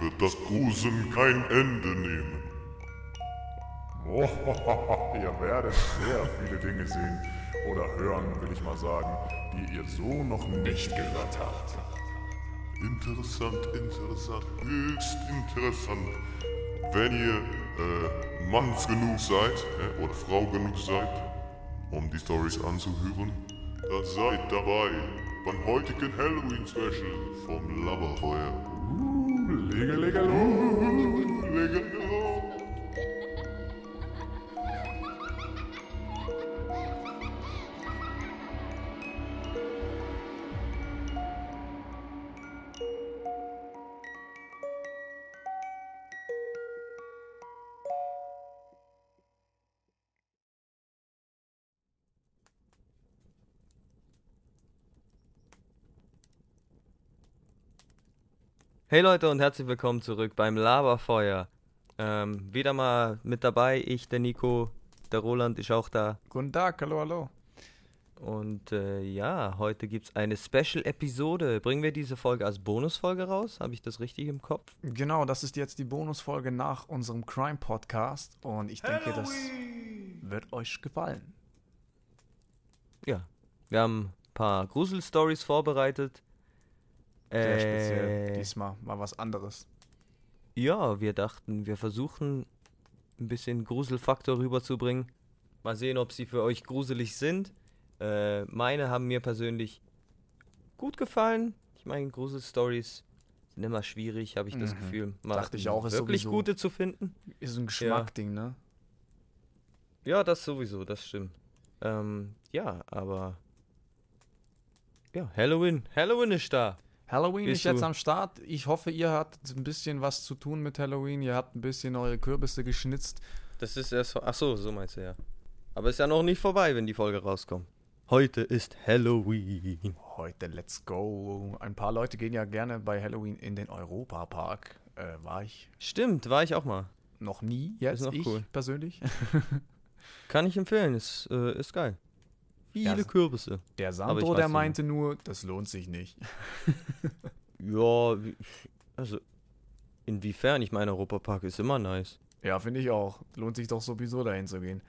wird das Gruseln kein Ende nehmen. Ihr werdet sehr viele Dinge sehen oder hören, will ich mal sagen, die ihr so noch nicht gehört habt. Interessant, interessant, höchst interessant. Wenn ihr äh, Manns genug seid äh, oder Frau genug seid, um die Stories anzuhören, dann seid dabei beim heutigen Halloween-Special vom Laberfeuer. legal, legal, legal. Hey Leute und herzlich willkommen zurück beim Laberfeuer. Ähm, wieder mal mit dabei, ich, der Nico, der Roland ist auch da. Guten Tag, hallo, hallo. Und äh, ja, heute gibt es eine Special-Episode. Bringen wir diese Folge als Bonusfolge raus? Habe ich das richtig im Kopf? Genau, das ist jetzt die Bonusfolge nach unserem Crime-Podcast und ich denke, das wird euch gefallen. Ja. Wir haben ein paar Grusel-Stories vorbereitet. Sehr Äh, speziell. Diesmal mal was anderes. Ja, wir dachten, wir versuchen ein bisschen Gruselfaktor rüberzubringen. Mal sehen, ob sie für euch gruselig sind. Äh, meine haben mir persönlich gut gefallen. Ich meine, Gruselstories sind immer schwierig, habe ich das Mhm. Gefühl. Mal Dachte ich auch, ist wirklich gute zu finden. Ist ein Geschmackding, ne? Ja, das sowieso, das stimmt. Ähm, ja, aber ja, Halloween, Halloween ist da. Halloween Bist ist jetzt du- am Start. Ich hoffe, ihr hattet ein bisschen was zu tun mit Halloween. Ihr habt ein bisschen eure Kürbisse geschnitzt. Das ist erst. Ach so, so meinst du ja. Aber ist ja noch nicht vorbei, wenn die Folge rauskommt. Heute ist Halloween. Heute, let's go. Ein paar Leute gehen ja gerne bei Halloween in den Europapark. Äh, war ich Stimmt, war ich auch mal. noch nie jetzt, noch ich cool. persönlich. Kann ich empfehlen, ist, äh, ist geil. Viele Ja, Kürbisse. Der Sandro, der nicht. meinte nur, das lohnt sich nicht. Ja, also inwiefern? Ich meine, Europapark ist immer nice. Ja, finde ich auch. Lohnt sich doch sowieso dahin zu gehen.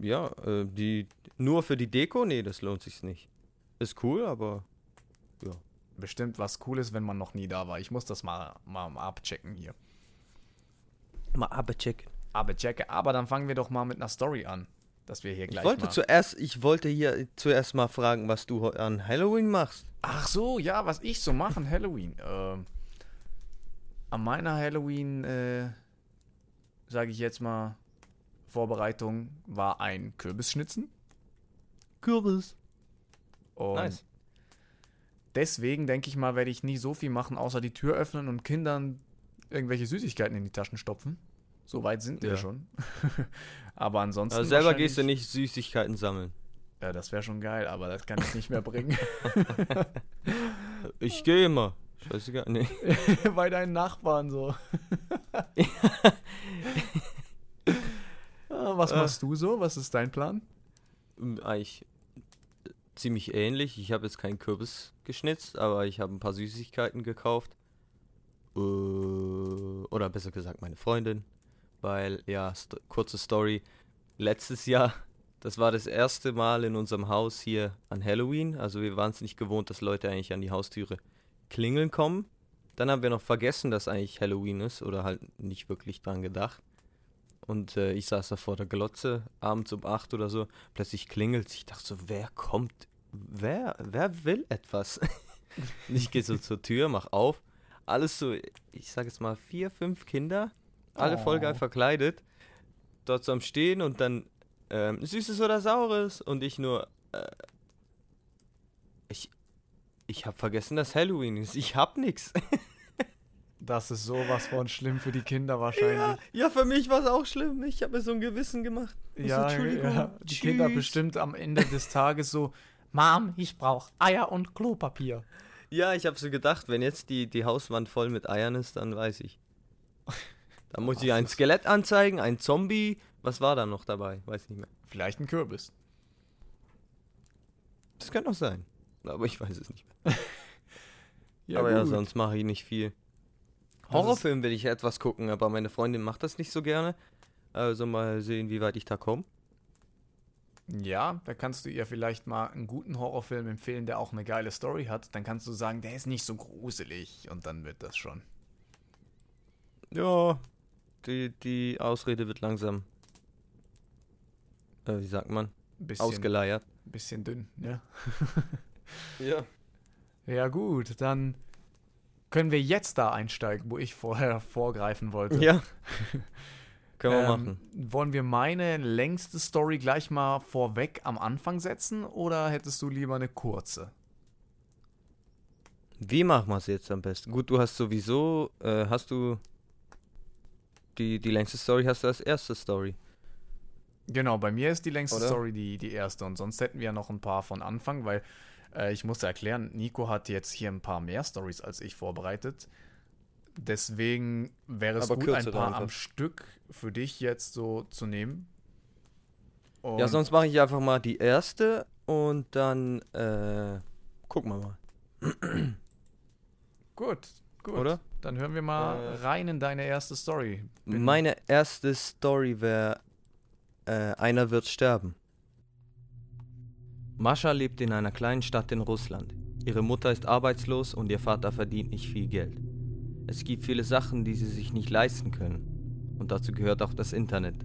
Ja, äh, die nur für die Deko? Nee, das lohnt sich nicht. Ist cool, aber Bestimmt was Cooles, wenn man noch nie da war. Ich muss das mal, mal, mal abchecken hier. mal abchecken. Abchecke. Aber dann fangen wir doch mal mit einer Story an. Dass wir hier Ich gleich wollte mal... zuerst, ich wollte hier zuerst mal fragen, was du an Halloween machst. Ach so, ja, was ich so mache an Halloween. Ähm, an meiner Halloween, äh, sage ich jetzt mal, Vorbereitung war ein Kürbisschnitzen. Kürbis. Und Nice. deswegen denke ich mal, werde ich nie so viel machen, außer die Tür öffnen und Kindern irgendwelche Süßigkeiten in die Taschen stopfen. So weit sind wir Ja. schon. Aber ansonsten. Also selber gehst du nicht Süßigkeiten sammeln. Ja, das wäre schon geil, aber das kann ich nicht mehr bringen. Ich gehe immer. Scheißegal. Nee. Bei deinen Nachbarn so. Ah, Was Äh. machst du so? Was ist dein Plan? Ähm, Eigentlich ziemlich ähnlich. Ich habe jetzt keinen Kürbis geschnitzt, aber ich habe ein paar Süßigkeiten gekauft. Äh, oder besser gesagt meine Freundin. Weil, ja, st kurze Story. Letztes Jahr, das war das erste Mal in unserem Haus hier an Halloween. Also wir waren es nicht gewohnt, dass Leute eigentlich an die Haustüre klingeln kommen. Dann haben wir noch vergessen, dass eigentlich Halloween ist oder halt nicht wirklich dran gedacht. Und äh, ich saß da vor der Glotze, abends um 8 oder so. Plötzlich klingelt Ich dachte so, wer kommt? Wer, wer will etwas? Ich gehe so zur Tür, mach auf. Alles so, ich sag jetzt mal, vier, fünf Kinder. Alle voll geil Oh. verkleidet. Dort so am Stehen und dann ähm, Süßes oder Saures. Und ich nur, äh, ich, ich hab vergessen, dass Halloween ist. Ich hab nix. Das ist sowas von schlimm für die Kinder wahrscheinlich. Ja, für mich war es auch schlimm. Ich habe mir so ein Gewissen gemacht. Ich so, Ja, Entschuldigung, ja. Die Kinder tschüss. bestimmt am Ende des Tages so, Mom, ich brauche Eier und Klopapier. Ja, ich habe so gedacht, wenn jetzt die, die Hauswand voll mit Eiern ist, dann weiß ich. Da muss ich ein Skelett anzeigen, ein Zombie. Was war da noch dabei? Weiß nicht mehr. Vielleicht ein Kürbis. Das könnte auch sein. Aber ich weiß es nicht mehr. aber ja, gut. sonst mache ich nicht viel. Horrorfilm will ich etwas gucken, aber meine Freundin macht das nicht so gerne. Also mal sehen, wie weit ich da komme. Ja, da kannst du ihr vielleicht mal einen guten Horrorfilm empfehlen, der auch eine geile Story hat. Dann kannst du sagen, der ist nicht so gruselig und dann wird das schon. Ja, die, die Ausrede wird langsam, äh, wie sagt man, Ein bisschen, ausgeleiert. bisschen dünn, ja. Ja. Ja, gut, dann können wir jetzt da einsteigen, wo ich vorher vorgreifen wollte. Ja. Können wir Ähm, machen. Wollen wir meine längste Story gleich mal vorweg am Anfang setzen oder hättest du lieber eine kurze? Wie machen wir es jetzt am besten? Gut, du hast sowieso, äh, hast du die, die längste Story hast du als erste Story. Genau, bei mir ist die längste Oder? Story die, die erste und sonst hätten wir ja noch ein paar von Anfang, weil äh, ich musste erklären, Nico hat jetzt hier ein paar mehr Stories als ich vorbereitet. Deswegen wäre es Aber gut, ein paar am Stück für dich jetzt so zu nehmen. ja, Und- sonst mache ich einfach mal die erste und dann äh, gucken wir mal, Gut, gut. oder? Dann hören wir mal Äh, rein in deine erste Story. Bin- Meine erste Story wäre, äh, einer wird sterben. Mascha lebt in einer kleinen Stadt in Russland. Ihre Mutter ist arbeitslos und ihr Vater verdient nicht viel Geld. Es gibt viele Sachen, die sie sich nicht leisten können. Und dazu gehört auch das Internet.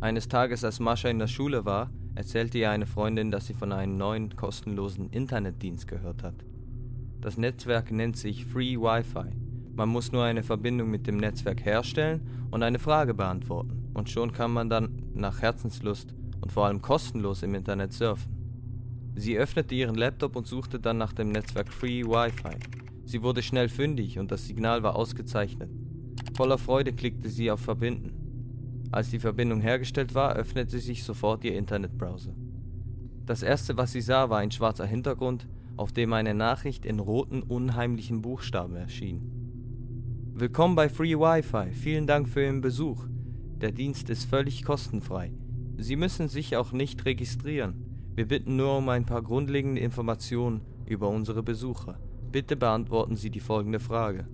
Eines Tages, als Mascha in der Schule war, erzählte ihr eine Freundin, dass sie von einem neuen kostenlosen Internetdienst gehört hat. Das Netzwerk nennt sich Free Wi-Fi. Man muss nur eine Verbindung mit dem Netzwerk herstellen und eine Frage beantworten. Und schon kann man dann nach Herzenslust und vor allem kostenlos im Internet surfen. Sie öffnete ihren Laptop und suchte dann nach dem Netzwerk Free Wi-Fi. Sie wurde schnell fündig und das Signal war ausgezeichnet. Voller Freude klickte sie auf Verbinden. Als die Verbindung hergestellt war, öffnete sich sofort ihr Internetbrowser. Das erste, was sie sah, war ein schwarzer Hintergrund, auf dem eine Nachricht in roten, unheimlichen Buchstaben erschien. Willkommen bei Free Wi-Fi. Vielen Dank für Ihren Besuch. Der Dienst ist völlig kostenfrei. Sie müssen sich auch nicht registrieren. Wir bitten nur um ein paar grundlegende Informationen über unsere Besucher. Bitte beantworten Sie die folgende Frage.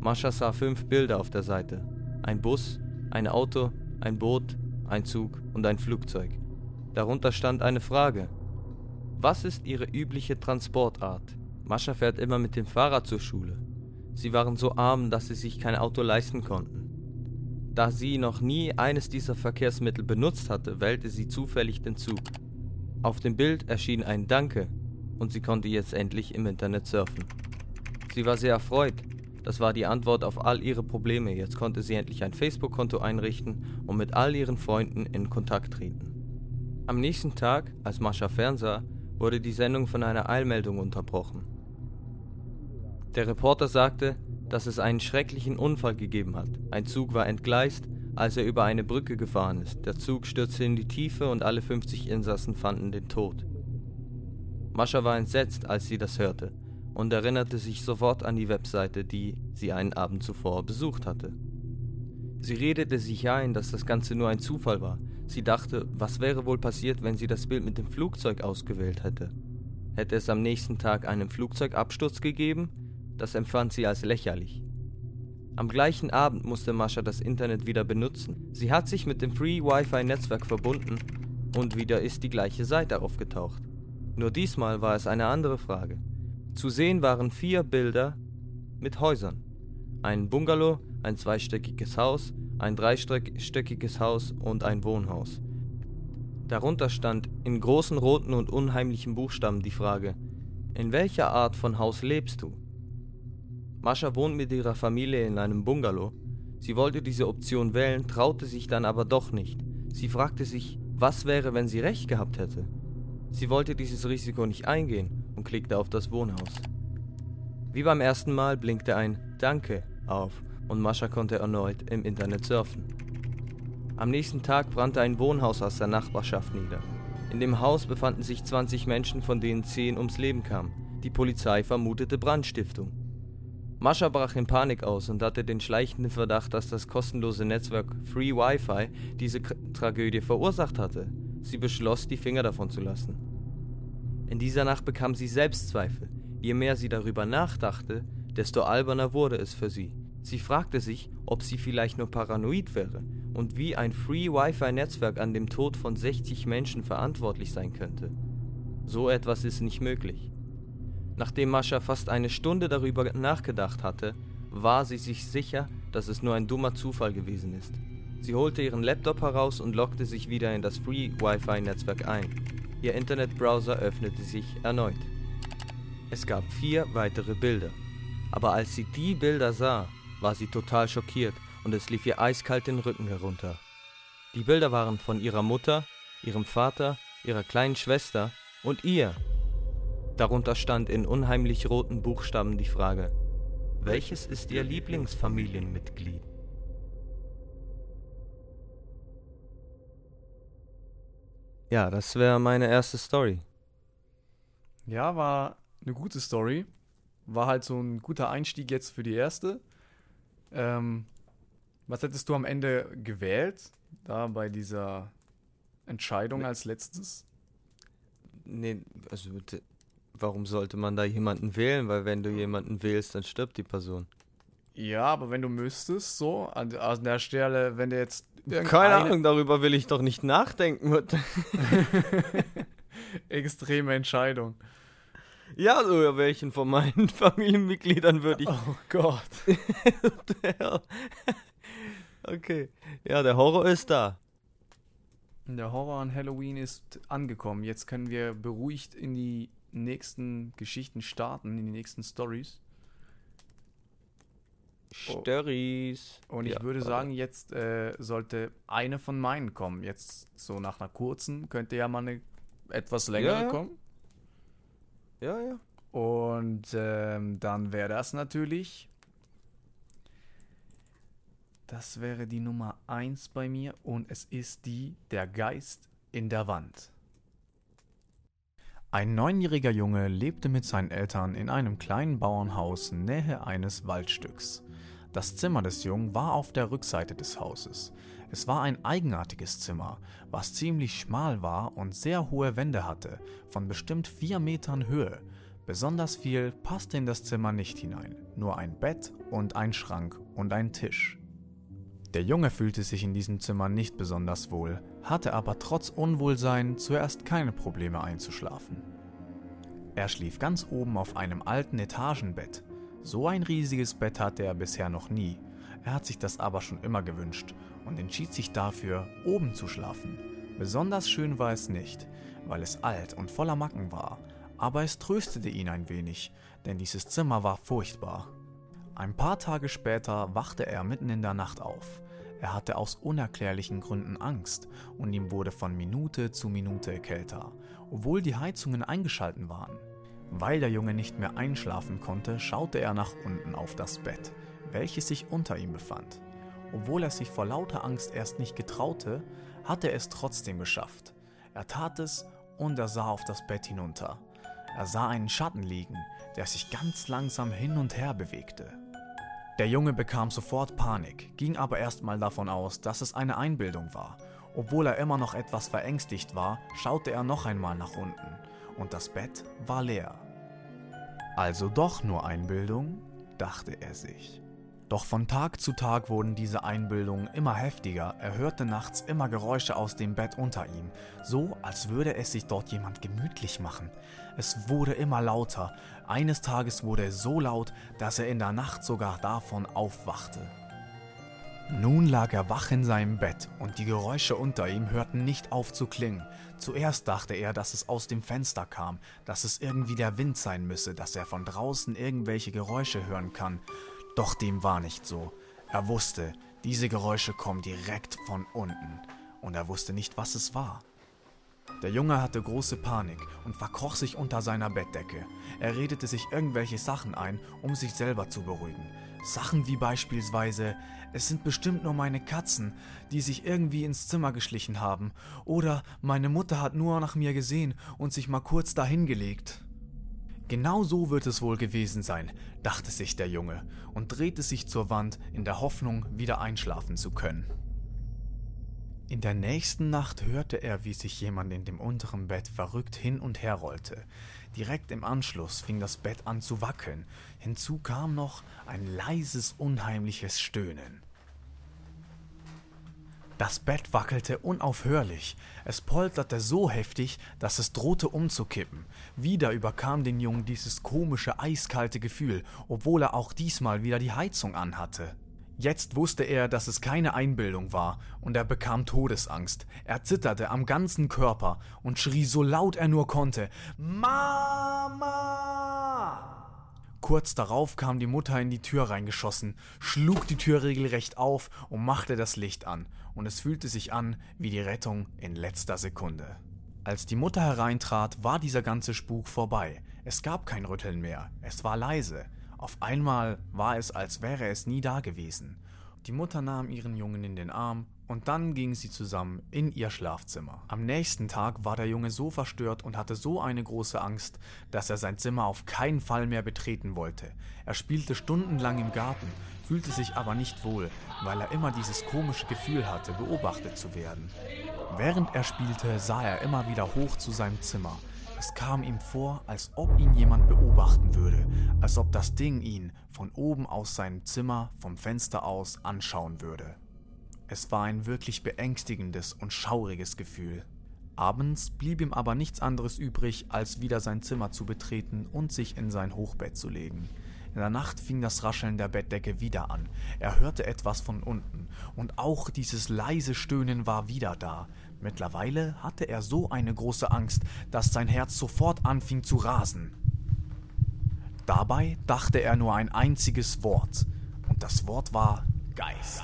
Mascha sah fünf Bilder auf der Seite. Ein Bus, ein Auto, ein Boot, ein Zug und ein Flugzeug. Darunter stand eine Frage. Was ist Ihre übliche Transportart? Mascha fährt immer mit dem Fahrrad zur Schule. Sie waren so arm, dass sie sich kein Auto leisten konnten. Da sie noch nie eines dieser Verkehrsmittel benutzt hatte, wählte sie zufällig den Zug. Auf dem Bild erschien ein Danke und sie konnte jetzt endlich im Internet surfen. Sie war sehr erfreut. Das war die Antwort auf all ihre Probleme. Jetzt konnte sie endlich ein Facebook-Konto einrichten und mit all ihren Freunden in Kontakt treten. Am nächsten Tag, als Mascha fernsah, wurde die Sendung von einer Eilmeldung unterbrochen. Der Reporter sagte, dass es einen schrecklichen Unfall gegeben hat. Ein Zug war entgleist, als er über eine Brücke gefahren ist. Der Zug stürzte in die Tiefe und alle 50 Insassen fanden den Tod. Mascha war entsetzt, als sie das hörte und erinnerte sich sofort an die Webseite, die sie einen Abend zuvor besucht hatte. Sie redete sich ein, dass das Ganze nur ein Zufall war. Sie dachte, was wäre wohl passiert, wenn sie das Bild mit dem Flugzeug ausgewählt hätte. Hätte es am nächsten Tag einen Flugzeugabsturz gegeben? Das empfand sie als lächerlich. Am gleichen Abend musste Mascha das Internet wieder benutzen. Sie hat sich mit dem Free Wi-Fi-Netzwerk verbunden und wieder ist die gleiche Seite aufgetaucht. Nur diesmal war es eine andere Frage. Zu sehen waren vier Bilder mit Häusern. Ein Bungalow, ein zweistöckiges Haus, ein dreistöckiges Haus und ein Wohnhaus. Darunter stand in großen roten und unheimlichen Buchstaben die Frage, in welcher Art von Haus lebst du? Mascha wohnt mit ihrer Familie in einem Bungalow. Sie wollte diese Option wählen, traute sich dann aber doch nicht. Sie fragte sich, was wäre, wenn sie recht gehabt hätte? Sie wollte dieses Risiko nicht eingehen und klickte auf das Wohnhaus. Wie beim ersten Mal blinkte ein Danke auf und Mascha konnte erneut im Internet surfen. Am nächsten Tag brannte ein Wohnhaus aus der Nachbarschaft nieder. In dem Haus befanden sich 20 Menschen, von denen 10 ums Leben kamen. Die Polizei vermutete Brandstiftung. Mascha brach in Panik aus und hatte den schleichenden Verdacht, dass das kostenlose Netzwerk Free Wi-Fi diese K Tragödie verursacht hatte. Sie beschloss, die Finger davon zu lassen. In dieser Nacht bekam sie Selbstzweifel. Je mehr sie darüber nachdachte, desto alberner wurde es für sie. Sie fragte sich, ob sie vielleicht nur paranoid wäre und wie ein Free Wi-Fi-Netzwerk an dem Tod von 60 Menschen verantwortlich sein könnte. So etwas ist nicht möglich. Nachdem Mascha fast eine Stunde darüber nachgedacht hatte, war sie sich sicher, dass es nur ein dummer Zufall gewesen ist. Sie holte ihren Laptop heraus und loggte sich wieder in das Free Wi-Fi-Netzwerk ein. Ihr Internetbrowser öffnete sich erneut. Es gab vier weitere Bilder. Aber als sie die Bilder sah, war sie total schockiert und es lief ihr eiskalt den Rücken herunter. Die Bilder waren von ihrer Mutter, ihrem Vater, ihrer kleinen Schwester und ihr. Darunter stand in unheimlich roten Buchstaben die Frage, welches ist Ihr Lieblingsfamilienmitglied? Ja, das wäre meine erste Story. Ja, war eine gute Story. War halt so ein guter Einstieg jetzt für die erste. Ähm, was hättest du am Ende gewählt? Da bei dieser Entscheidung als letztes? Nee, also warum sollte man da jemanden wählen? Weil wenn du jemanden wählst, dann stirbt die Person. Ja, aber wenn du müsstest, so, an, an der Stelle, wenn du jetzt. Keine Ahnung, darüber will ich doch nicht nachdenken. Extreme Entscheidung. ja, so ja, welchen von meinen Familienmitgliedern würde ich. Oh Gott. Okay. Ja, der Horror ist da. Der Horror an Halloween ist angekommen. Jetzt können wir beruhigt in die nächsten Geschichten starten, in die nächsten Stories. Oh. Störries. Und ich Ja, würde sagen, jetzt äh, sollte eine von meinen kommen. Jetzt so nach einer kurzen könnte ja mal eine etwas längere Ja, ja. kommen. Ja, ja. Und ähm, dann wäre das natürlich. Das wäre die Nummer 1 bei mir und es ist die Der Geist in der Wand. Ein neunjähriger Junge lebte mit seinen Eltern in einem kleinen Bauernhaus nähe eines Waldstücks. Das Zimmer des Jungen war auf der Rückseite des Hauses. Es war ein eigenartiges Zimmer, was ziemlich schmal war und sehr hohe Wände hatte, von bestimmt vier Metern Höhe. Besonders viel passte in das Zimmer nicht hinein, nur ein Bett und ein Schrank und ein Tisch. Der Junge fühlte sich in diesem Zimmer nicht besonders wohl, hatte aber trotz Unwohlsein zuerst keine Probleme einzuschlafen. Er schlief ganz oben auf einem alten Etagenbett. So ein riesiges Bett hatte er bisher noch nie. Er hat sich das aber schon immer gewünscht und entschied sich dafür, oben zu schlafen. Besonders schön war es nicht, weil es alt und voller Macken war, aber es tröstete ihn ein wenig, denn dieses Zimmer war furchtbar. Ein paar Tage später wachte er mitten in der Nacht auf. Er hatte aus unerklärlichen Gründen Angst und ihm wurde von Minute zu Minute kälter, obwohl die Heizungen eingeschalten waren. Weil der Junge nicht mehr einschlafen konnte, schaute er nach unten auf das Bett, welches sich unter ihm befand. Obwohl er sich vor lauter Angst erst nicht getraute, hatte er es trotzdem geschafft. Er tat es und er sah auf das Bett hinunter. Er sah einen Schatten liegen, der sich ganz langsam hin und her bewegte. Der Junge bekam sofort Panik, ging aber erstmal davon aus, dass es eine Einbildung war. Obwohl er immer noch etwas verängstigt war, schaute er noch einmal nach unten und das Bett war leer. Also doch nur Einbildung, dachte er sich. Doch von Tag zu Tag wurden diese Einbildungen immer heftiger. Er hörte nachts immer Geräusche aus dem Bett unter ihm, so als würde es sich dort jemand gemütlich machen. Es wurde immer lauter. Eines Tages wurde es so laut, dass er in der Nacht sogar davon aufwachte. Nun lag er wach in seinem Bett und die Geräusche unter ihm hörten nicht auf zu klingen. Zuerst dachte er, dass es aus dem Fenster kam, dass es irgendwie der Wind sein müsse, dass er von draußen irgendwelche Geräusche hören kann. Doch dem war nicht so. Er wusste, diese Geräusche kommen direkt von unten und er wusste nicht, was es war. Der Junge hatte große Panik und verkroch sich unter seiner Bettdecke. Er redete sich irgendwelche Sachen ein, um sich selber zu beruhigen. Sachen wie beispielsweise, es sind bestimmt nur meine Katzen, die sich irgendwie ins Zimmer geschlichen haben. Oder meine Mutter hat nur nach mir gesehen und sich mal kurz dahin gelegt. Genau so wird es wohl gewesen sein, dachte sich der Junge und drehte sich zur Wand in der Hoffnung, wieder einschlafen zu können. In der nächsten Nacht hörte er, wie sich jemand in dem unteren Bett verrückt hin und her rollte. Direkt im Anschluss fing das Bett an zu wackeln. Hinzu kam noch ein leises, unheimliches Stöhnen. Das Bett wackelte unaufhörlich. Es polterte so heftig, dass es drohte umzukippen. Wieder überkam den Jungen dieses komische, eiskalte Gefühl, obwohl er auch diesmal wieder die Heizung anhatte. Jetzt wusste er, dass es keine Einbildung war, und er bekam Todesangst. Er zitterte am ganzen Körper und schrie so laut er nur konnte Mama! Kurz darauf kam die Mutter in die Tür reingeschossen, schlug die Tür regelrecht auf und machte das Licht an, und es fühlte sich an wie die Rettung in letzter Sekunde. Als die Mutter hereintrat, war dieser ganze Spuk vorbei. Es gab kein Rütteln mehr, es war leise. Auf einmal war es, als wäre es nie da gewesen. Die Mutter nahm ihren Jungen in den Arm und dann gingen sie zusammen in ihr Schlafzimmer. Am nächsten Tag war der Junge so verstört und hatte so eine große Angst, dass er sein Zimmer auf keinen Fall mehr betreten wollte. Er spielte stundenlang im Garten, fühlte sich aber nicht wohl, weil er immer dieses komische Gefühl hatte, beobachtet zu werden. Während er spielte, sah er immer wieder hoch zu seinem Zimmer. Es kam ihm vor, als ob ihn jemand beobachten würde, als ob das Ding ihn von oben aus seinem Zimmer vom Fenster aus anschauen würde. Es war ein wirklich beängstigendes und schauriges Gefühl. Abends blieb ihm aber nichts anderes übrig, als wieder sein Zimmer zu betreten und sich in sein Hochbett zu legen. In der Nacht fing das Rascheln der Bettdecke wieder an. Er hörte etwas von unten, und auch dieses leise Stöhnen war wieder da. Mittlerweile hatte er so eine große Angst, dass sein Herz sofort anfing zu rasen. Dabei dachte er nur ein einziges Wort, und das Wort war Geist.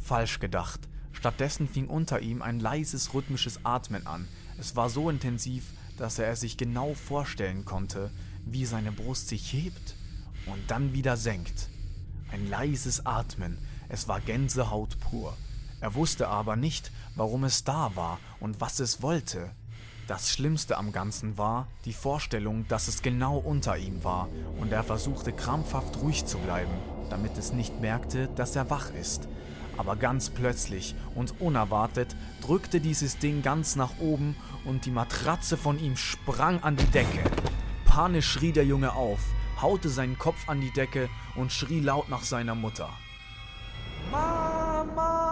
Falsch gedacht. Stattdessen fing unter ihm ein leises rhythmisches Atmen an. Es war so intensiv, dass er es sich genau vorstellen konnte, wie seine Brust sich hebt und dann wieder senkt. Ein leises Atmen, es war Gänsehaut pur. Er wusste aber nicht, warum es da war und was es wollte. Das Schlimmste am Ganzen war die Vorstellung, dass es genau unter ihm war und er versuchte krampfhaft ruhig zu bleiben, damit es nicht merkte, dass er wach ist. Aber ganz plötzlich und unerwartet drückte dieses Ding ganz nach oben und die Matratze von ihm sprang an die Decke. Panisch schrie der Junge auf, haute seinen Kopf an die Decke und schrie laut nach seiner Mutter. Mama!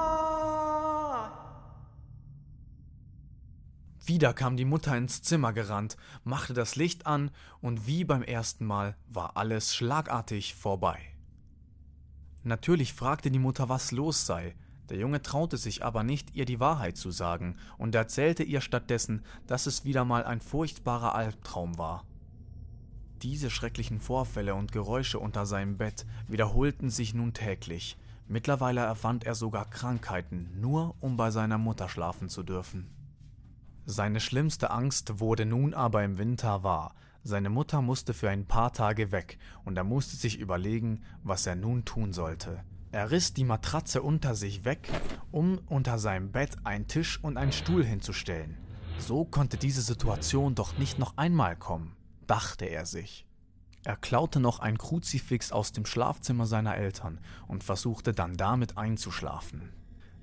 Wieder kam die Mutter ins Zimmer gerannt, machte das Licht an und wie beim ersten Mal war alles schlagartig vorbei. Natürlich fragte die Mutter, was los sei. Der Junge traute sich aber nicht, ihr die Wahrheit zu sagen und erzählte ihr stattdessen, dass es wieder mal ein furchtbarer Albtraum war. Diese schrecklichen Vorfälle und Geräusche unter seinem Bett wiederholten sich nun täglich. Mittlerweile erfand er sogar Krankheiten, nur um bei seiner Mutter schlafen zu dürfen. Seine schlimmste Angst wurde nun aber im Winter wahr. Seine Mutter musste für ein paar Tage weg und er musste sich überlegen, was er nun tun sollte. Er riss die Matratze unter sich weg, um unter seinem Bett einen Tisch und einen Stuhl hinzustellen. So konnte diese Situation doch nicht noch einmal kommen, dachte er sich. Er klaute noch ein Kruzifix aus dem Schlafzimmer seiner Eltern und versuchte dann damit einzuschlafen.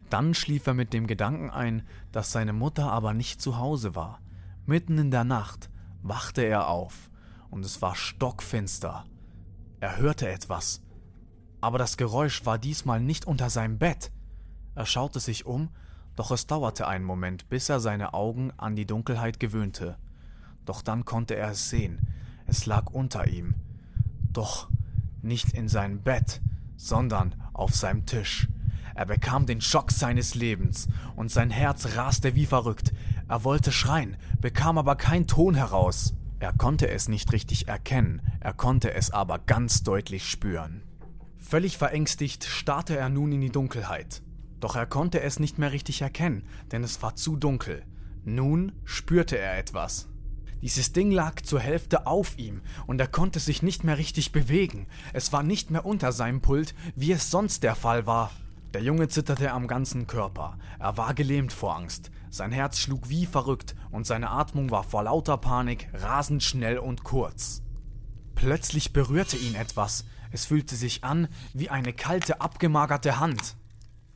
Dann schlief er mit dem Gedanken ein, dass seine Mutter aber nicht zu Hause war. Mitten in der Nacht wachte er auf und es war stockfinster. Er hörte etwas, aber das Geräusch war diesmal nicht unter seinem Bett. Er schaute sich um, doch es dauerte einen Moment, bis er seine Augen an die Dunkelheit gewöhnte. Doch dann konnte er es sehen. Es lag unter ihm. Doch nicht in seinem Bett, sondern auf seinem Tisch. Er bekam den Schock seines Lebens und sein Herz raste wie verrückt. Er wollte schreien, bekam aber keinen Ton heraus. Er konnte es nicht richtig erkennen, er konnte es aber ganz deutlich spüren. Völlig verängstigt starrte er nun in die Dunkelheit. Doch er konnte es nicht mehr richtig erkennen, denn es war zu dunkel. Nun spürte er etwas. Dieses Ding lag zur Hälfte auf ihm und er konnte sich nicht mehr richtig bewegen. Es war nicht mehr unter seinem Pult, wie es sonst der Fall war. Der Junge zitterte am ganzen Körper. Er war gelähmt vor Angst. Sein Herz schlug wie verrückt und seine Atmung war vor lauter Panik rasend schnell und kurz. Plötzlich berührte ihn etwas. Es fühlte sich an wie eine kalte, abgemagerte Hand.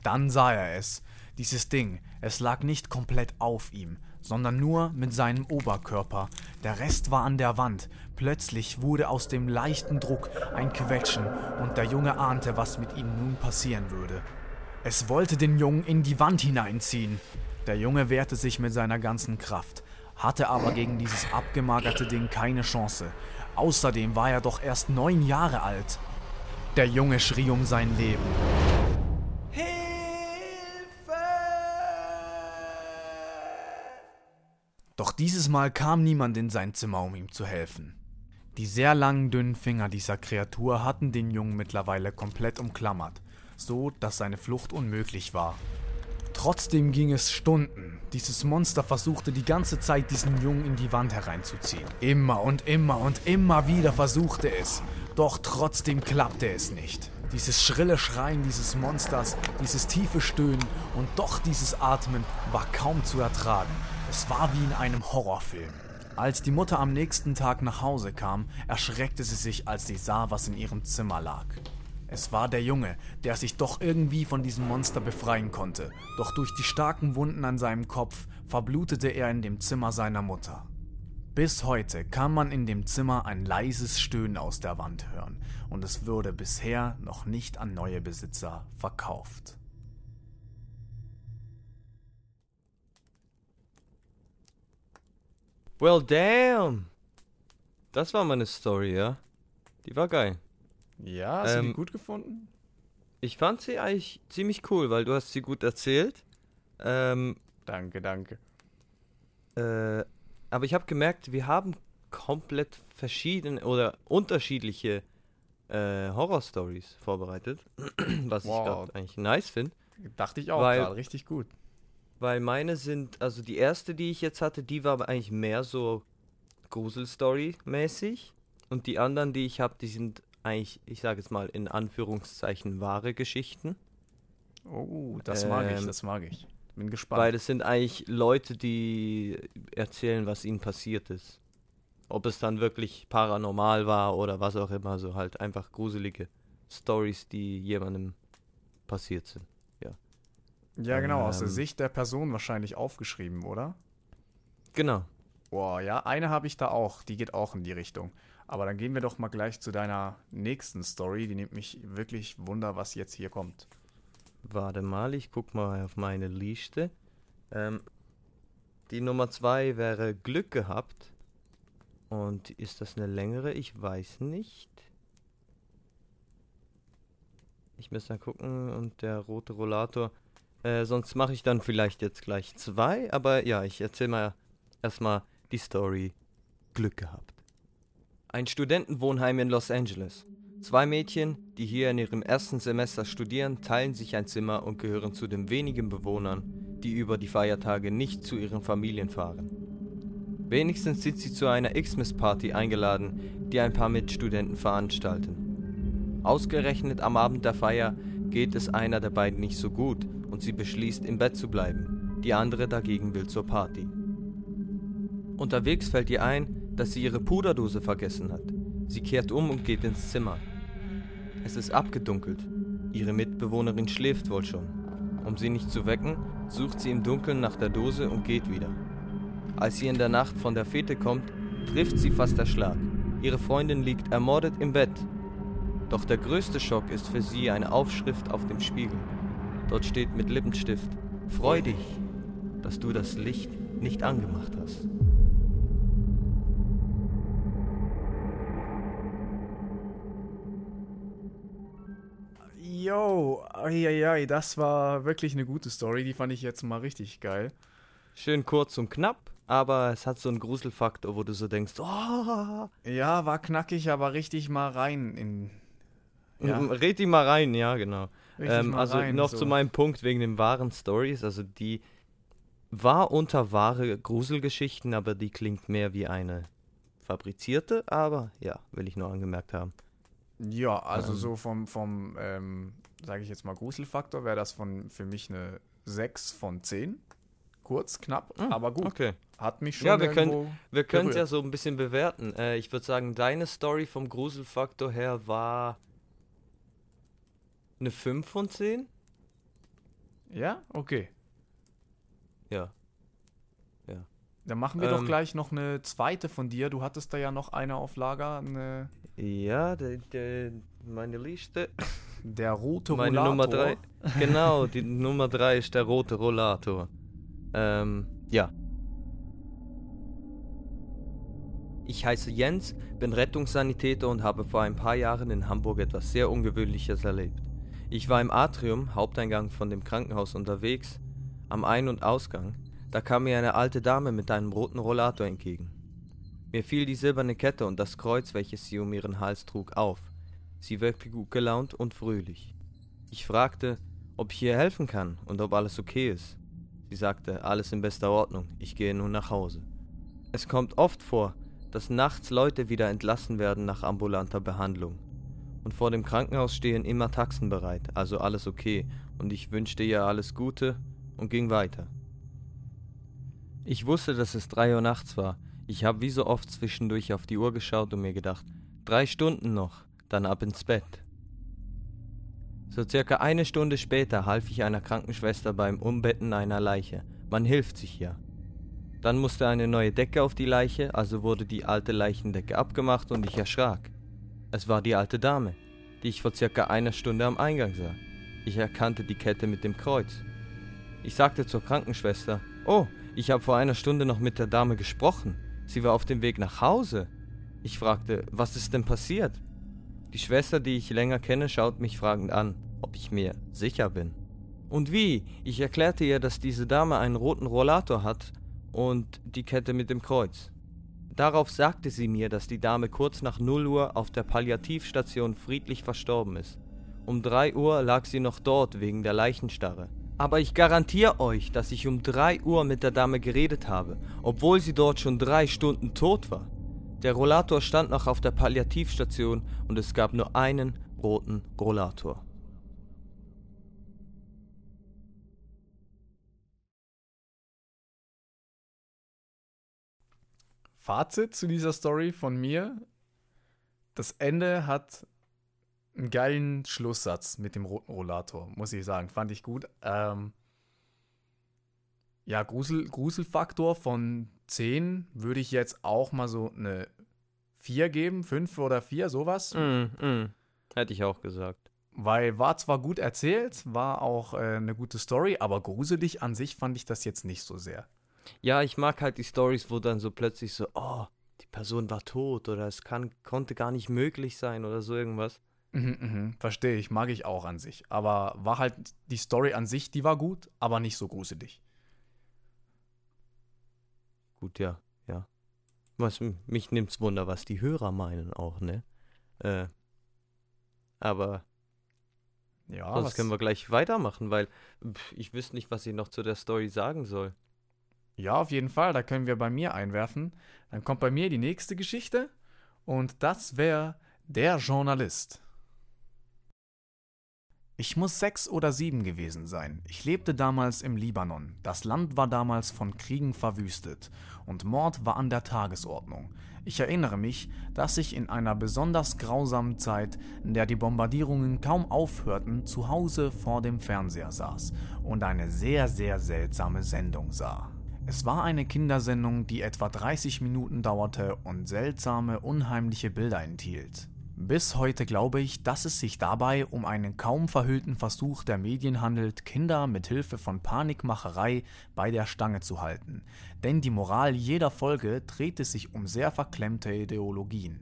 Dann sah er es. Dieses Ding, es lag nicht komplett auf ihm, sondern nur mit seinem Oberkörper. Der Rest war an der Wand. Plötzlich wurde aus dem leichten Druck ein Quetschen und der Junge ahnte, was mit ihm nun passieren würde. Es wollte den Jungen in die Wand hineinziehen. Der Junge wehrte sich mit seiner ganzen Kraft, hatte aber gegen dieses abgemagerte Ding keine Chance. Außerdem war er doch erst neun Jahre alt. Der Junge schrie um sein Leben. Doch dieses Mal kam niemand in sein Zimmer, um ihm zu helfen. Die sehr langen, dünnen Finger dieser Kreatur hatten den Jungen mittlerweile komplett umklammert, so dass seine Flucht unmöglich war. Trotzdem ging es Stunden. Dieses Monster versuchte die ganze Zeit, diesen Jungen in die Wand hereinzuziehen. Immer und immer und immer wieder versuchte es. Doch trotzdem klappte es nicht. Dieses schrille Schreien dieses Monsters, dieses tiefe Stöhnen und doch dieses Atmen war kaum zu ertragen. Es war wie in einem Horrorfilm. Als die Mutter am nächsten Tag nach Hause kam, erschreckte sie sich, als sie sah, was in ihrem Zimmer lag. Es war der Junge, der sich doch irgendwie von diesem Monster befreien konnte, doch durch die starken Wunden an seinem Kopf verblutete er in dem Zimmer seiner Mutter. Bis heute kann man in dem Zimmer ein leises Stöhnen aus der Wand hören und es wurde bisher noch nicht an neue Besitzer verkauft. Well, damn. Das war meine Story, ja. Die war geil. Ja, hast du die Ähm, gut gefunden? Ich fand sie eigentlich ziemlich cool, weil du hast sie gut erzählt. Ähm, Danke, danke. äh, aber ich habe gemerkt, wir haben komplett verschiedene oder unterschiedliche äh, Horror-Stories vorbereitet. Was ich Wow. gerade eigentlich nice finde. Dachte ich auch Weil- gerade, richtig gut. Weil meine sind, also die erste, die ich jetzt hatte, die war eigentlich mehr so Grusel-Story-mäßig. Und die anderen, die ich habe, die sind eigentlich, ich sage jetzt mal in Anführungszeichen, wahre Geschichten. Oh, das mag ich, Ähm, das mag ich. Bin gespannt. Weil es sind eigentlich Leute, die erzählen, was ihnen passiert ist. Ob es dann wirklich paranormal war oder was auch immer, so halt einfach gruselige Stories, die jemandem passiert sind. ja, genau, aus der ähm, Sicht der Person wahrscheinlich aufgeschrieben, oder? Genau. Boah, ja, eine habe ich da auch, die geht auch in die Richtung. Aber dann gehen wir doch mal gleich zu deiner nächsten Story, die nimmt mich wirklich Wunder, was jetzt hier kommt. Warte mal, ich guck mal auf meine Liste. Ähm, die Nummer zwei wäre Glück gehabt. Und ist das eine längere? Ich weiß nicht. Ich muss dann gucken und der rote Rollator. Äh, sonst mache ich dann vielleicht jetzt gleich zwei. Aber ja, ich erzähle mal erstmal die Story Glück gehabt. Ein Studentenwohnheim in Los Angeles. Zwei Mädchen, die hier in ihrem ersten Semester studieren, teilen sich ein Zimmer und gehören zu den wenigen Bewohnern, die über die Feiertage nicht zu ihren Familien fahren. Wenigstens sind sie zu einer Xmas-Party eingeladen, die ein paar Mitstudenten veranstalten. Ausgerechnet am Abend der Feier geht es einer der beiden nicht so gut und sie beschließt, im Bett zu bleiben. Die andere dagegen will zur Party. Unterwegs fällt ihr ein, dass sie ihre Puderdose vergessen hat. Sie kehrt um und geht ins Zimmer. Es ist abgedunkelt. Ihre Mitbewohnerin schläft wohl schon. Um sie nicht zu wecken, sucht sie im Dunkeln nach der Dose und geht wieder. Als sie in der Nacht von der Fete kommt, trifft sie fast der Schlag. Ihre Freundin liegt ermordet im Bett. Doch der größte Schock ist für sie eine Aufschrift auf dem Spiegel. Dort steht mit Lippenstift: Freu dich, dass du das Licht nicht angemacht hast. Yo, ai, das war wirklich eine gute Story, die fand ich jetzt mal richtig geil. Schön kurz und knapp, aber es hat so einen Gruselfaktor, wo du so denkst, oh, Ja, war knackig, aber richtig mal rein in. Ja, ja. red die mal rein, ja, genau. Ähm, also rein, noch so. zu meinem Punkt wegen den wahren Stories, also die war unter wahre Gruselgeschichten, aber die klingt mehr wie eine fabrizierte, aber ja, will ich nur angemerkt haben. Ja, also Ähm. so vom, vom ähm, sage ich jetzt mal, Gruselfaktor wäre das von, für mich eine 6 von 10. kurz, knapp, Hm, aber gut. Okay. Hat mich schon Ja, wir können- Wir es ja so ein bisschen bewerten. Äh, ich würde sagen, deine Story vom Gruselfaktor her war eine 5 von 10? Ja, okay. Ja. Dann machen wir doch Ähm. gleich noch eine zweite von dir. Du hattest da ja noch eine auf Lager, eine, Ja, de, de, meine Liste. der rote Meine Rollator. Nummer 3. Genau, die Nummer 3 ist der rote Rollator. Ähm, ja. Ich heiße Jens, bin Rettungssanitäter und habe vor ein paar Jahren in Hamburg etwas sehr Ungewöhnliches erlebt. Ich war im Atrium, Haupteingang von dem Krankenhaus unterwegs, am Ein- und Ausgang. Da kam mir eine alte Dame mit einem roten Rollator entgegen. Mir fiel die silberne Kette und das Kreuz, welches sie um ihren Hals trug, auf. Sie wirkte gut gelaunt und fröhlich. Ich fragte, ob ich ihr helfen kann und ob alles okay ist. Sie sagte, alles in bester Ordnung, ich gehe nun nach Hause. Es kommt oft vor, dass nachts Leute wieder entlassen werden nach ambulanter Behandlung. Und vor dem Krankenhaus stehen immer Taxen bereit, also alles okay, und ich wünschte ihr alles Gute und ging weiter. Ich wusste, dass es drei Uhr nachts war. Ich habe wie so oft zwischendurch auf die Uhr geschaut und mir gedacht, drei Stunden noch, dann ab ins Bett. So circa eine Stunde später half ich einer Krankenschwester beim Umbetten einer Leiche. Man hilft sich ja. Dann musste eine neue Decke auf die Leiche, also wurde die alte Leichendecke abgemacht und ich erschrak. Es war die alte Dame, die ich vor circa einer Stunde am Eingang sah. Ich erkannte die Kette mit dem Kreuz. Ich sagte zur Krankenschwester, oh, ich habe vor einer Stunde noch mit der Dame gesprochen. Sie war auf dem Weg nach Hause. Ich fragte, was ist denn passiert? Die Schwester, die ich länger kenne, schaut mich fragend an, ob ich mir sicher bin. Und wie? Ich erklärte ihr, dass diese Dame einen roten Rollator hat und die Kette mit dem Kreuz. Darauf sagte sie mir, dass die Dame kurz nach 0 Uhr auf der Palliativstation friedlich verstorben ist. Um 3 Uhr lag sie noch dort wegen der Leichenstarre. Aber ich garantiere euch, dass ich um 3 Uhr mit der Dame geredet habe, obwohl sie dort schon drei Stunden tot war. Der Rollator stand noch auf der Palliativstation und es gab nur einen roten Rollator. Fazit zu dieser Story von mir. Das Ende hat einen geilen Schlusssatz mit dem roten Rollator, muss ich sagen. Fand ich gut. Ähm, ja, Grusel, Gruselfaktor von 10 würde ich jetzt auch mal so eine 4 geben, 5 oder 4, sowas. Mm, mm. Hätte ich auch gesagt. Weil war zwar gut erzählt, war auch äh, eine gute Story, aber gruselig an sich fand ich das jetzt nicht so sehr. Ja, ich mag halt die Stories, wo dann so plötzlich so, oh, die Person war tot oder es kann, konnte gar nicht möglich sein oder so irgendwas. Mhm, mhm, verstehe ich, mag ich auch an sich. Aber war halt die Story an sich, die war gut, aber nicht so gruselig. Gut, ja, ja. Was, mich nimmt's Wunder, was die Hörer meinen auch, ne? Äh, aber Ja, sonst was, können wir gleich weitermachen, weil pff, ich wüsste nicht, was ich noch zu der Story sagen soll. ja, auf jeden Fall, da können wir bei mir einwerfen. Dann kommt bei mir die nächste Geschichte und das wäre der Journalist. Ich muss sechs oder sieben gewesen sein. Ich lebte damals im Libanon. Das Land war damals von Kriegen verwüstet und Mord war an der Tagesordnung. Ich erinnere mich, dass ich in einer besonders grausamen Zeit, in der die Bombardierungen kaum aufhörten, zu Hause vor dem Fernseher saß und eine sehr, sehr seltsame Sendung sah. Es war eine Kindersendung, die etwa 30 Minuten dauerte und seltsame, unheimliche Bilder enthielt. Bis heute glaube ich, dass es sich dabei um einen kaum verhüllten Versuch der Medien handelt, Kinder mit Hilfe von Panikmacherei bei der Stange zu halten. Denn die Moral jeder Folge drehte sich um sehr verklemmte Ideologien.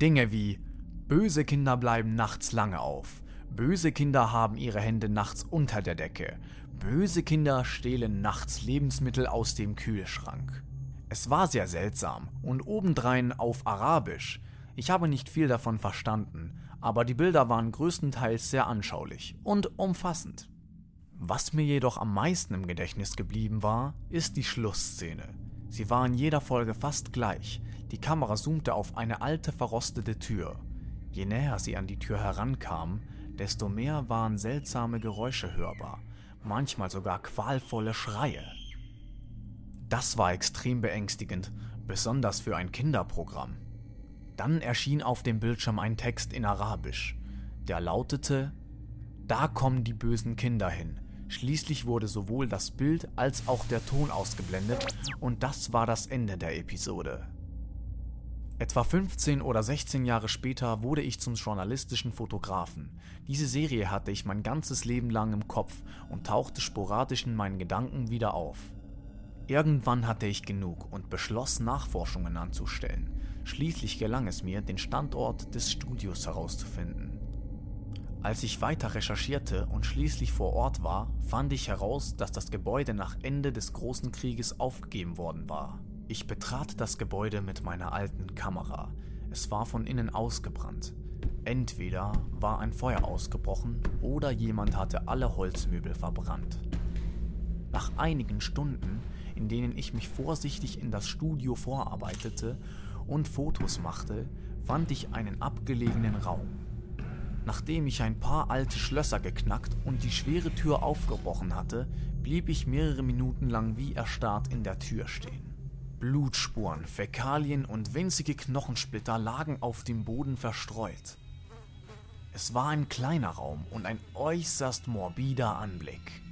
Dinge wie Böse Kinder bleiben nachts lange auf. Böse Kinder haben ihre Hände nachts unter der Decke. Böse Kinder stehlen nachts Lebensmittel aus dem Kühlschrank. Es war sehr seltsam und obendrein auf Arabisch. Ich habe nicht viel davon verstanden, aber die Bilder waren größtenteils sehr anschaulich und umfassend. Was mir jedoch am meisten im Gedächtnis geblieben war, ist die Schlussszene. Sie war in jeder Folge fast gleich. Die Kamera zoomte auf eine alte verrostete Tür. Je näher sie an die Tür herankam, desto mehr waren seltsame Geräusche hörbar, manchmal sogar qualvolle Schreie. Das war extrem beängstigend, besonders für ein Kinderprogramm. Dann erschien auf dem Bildschirm ein Text in Arabisch, der lautete, Da kommen die bösen Kinder hin. Schließlich wurde sowohl das Bild als auch der Ton ausgeblendet und das war das Ende der Episode. Etwa 15 oder 16 Jahre später wurde ich zum journalistischen Fotografen. Diese Serie hatte ich mein ganzes Leben lang im Kopf und tauchte sporadisch in meinen Gedanken wieder auf. Irgendwann hatte ich genug und beschloss, Nachforschungen anzustellen. Schließlich gelang es mir, den Standort des Studios herauszufinden. Als ich weiter recherchierte und schließlich vor Ort war, fand ich heraus, dass das Gebäude nach Ende des Großen Krieges aufgegeben worden war. Ich betrat das Gebäude mit meiner alten Kamera. Es war von innen ausgebrannt. Entweder war ein Feuer ausgebrochen oder jemand hatte alle Holzmöbel verbrannt. Nach einigen Stunden, in denen ich mich vorsichtig in das Studio vorarbeitete und Fotos machte, fand ich einen abgelegenen Raum. Nachdem ich ein paar alte Schlösser geknackt und die schwere Tür aufgebrochen hatte, blieb ich mehrere Minuten lang wie erstarrt in der Tür stehen. Blutspuren, Fäkalien und winzige Knochensplitter lagen auf dem Boden verstreut. Es war ein kleiner Raum und ein äußerst morbider Anblick.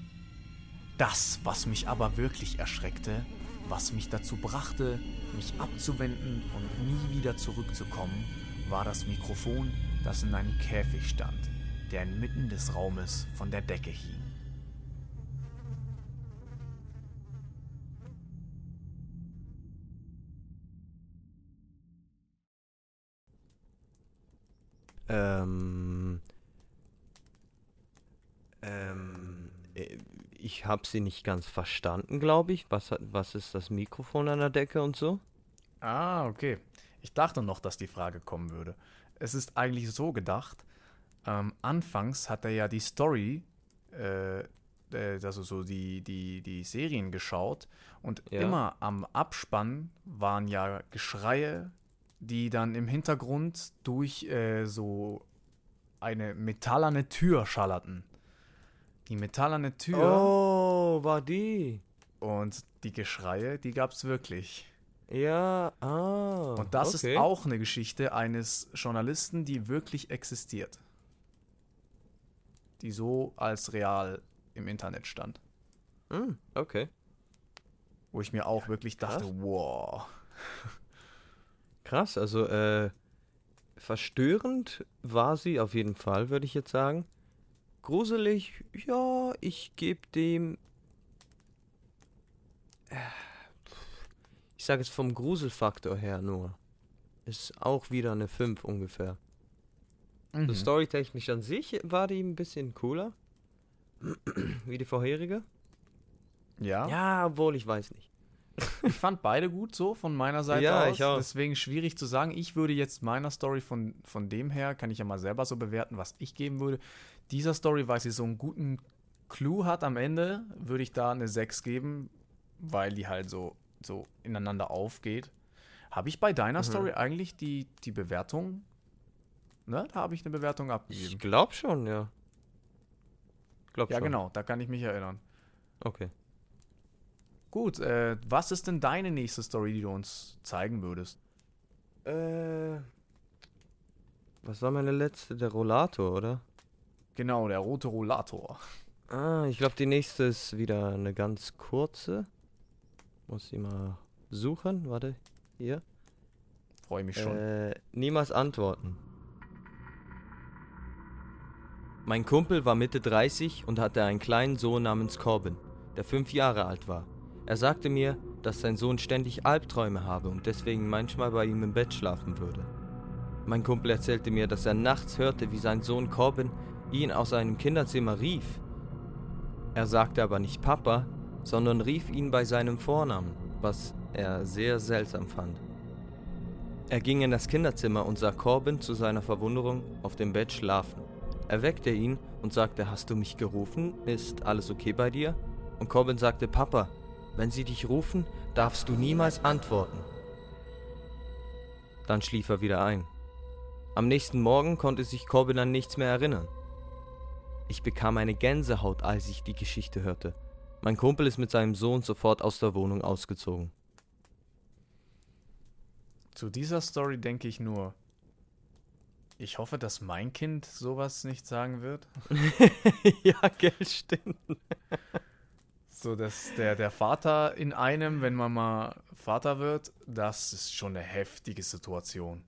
Das, was mich aber wirklich erschreckte, was mich dazu brachte, mich abzuwenden und nie wieder zurückzukommen, war das Mikrofon, das in einem Käfig stand, der inmitten des Raumes von der Decke hing. Ähm. Ähm. Ich habe sie nicht ganz verstanden, glaube ich. Was, hat- was ist das Mikrofon an der Decke und so? Ah, okay. Ich dachte noch, dass die Frage kommen würde. Es ist eigentlich so gedacht, ähm, anfangs hat er ja die Story, äh, äh, also so die, die, die Serien geschaut und Ja. immer am Abspann waren ja Geschreie, die dann im Hintergrund durch äh, so eine metallerne Tür schallerten. Die metallerne Tür Oh, war die. und die Geschreie, die gab es wirklich. Ja, ah. Und das okay. ist auch eine Geschichte eines Journalisten, die wirklich existiert. Die so als real im Internet stand. Hm, okay. Wo ich mir auch wirklich dachte, krass. wow. Krass, also äh, verstörend war sie auf jeden Fall, würde ich jetzt sagen. Gruselig, ja, ich gebe dem. äh, Ich sage es vom Gruselfaktor her nur. Ist auch wieder eine 5 ungefähr. Mhm. So storytechnisch an sich war die ein bisschen cooler. Wie die vorherige. Ja, Ja, obwohl ich weiß nicht. ich fand beide gut so von meiner Seite Ja, aus. ich auch. Deswegen schwierig zu sagen. Ich würde jetzt meiner Story von, von dem her, kann ich ja mal selber so bewerten, was ich geben würde. Dieser Story, weil sie so einen guten Clou hat am Ende, würde ich da eine 6 geben, weil die halt so, so ineinander aufgeht. Habe ich bei deiner Mhm. Story eigentlich die, die Bewertung? Ne, da habe ich eine Bewertung Ich abgegeben. glaube schon, ja. Glaub Ja, schon. genau, da kann ich mich erinnern. Okay. Gut, äh, was ist denn deine nächste Story, die du uns zeigen würdest? Äh. Was war meine letzte? Der Rollator, oder? Genau, der rote Rollator. Ah, ich glaube, die nächste ist wieder eine ganz kurze. Muss ich mal suchen. Warte. Hier. Freue mich schon. Äh, niemals antworten. Mein Kumpel war Mitte 30 und hatte einen kleinen Sohn namens Corbin, der fünf Jahre alt war. Er sagte mir, dass sein Sohn ständig Albträume habe und deswegen manchmal bei ihm im Bett schlafen würde. Mein Kumpel erzählte mir, dass er nachts hörte, wie sein Sohn Corbin ihn aus seinem Kinderzimmer rief. Er sagte aber nicht Papa, sondern rief ihn bei seinem Vornamen, was er sehr seltsam fand. Er ging in das Kinderzimmer und sah Corbin zu seiner Verwunderung auf dem Bett schlafen. Er weckte ihn und sagte, hast du mich gerufen? Ist alles okay bei dir? Und Corbin sagte, Papa, wenn sie dich rufen, darfst du niemals antworten. Dann schlief er wieder ein. Am nächsten Morgen konnte sich Corbin an nichts mehr erinnern. Ich bekam eine Gänsehaut, als ich die Geschichte hörte. Mein Kumpel ist mit seinem Sohn sofort aus der Wohnung ausgezogen. Zu dieser Story denke ich nur, ich hoffe, dass mein Kind sowas nicht sagen wird. ja, Geld stimmt. So, dass der, der Vater in einem, wenn man mal Vater wird, das ist schon eine heftige Situation.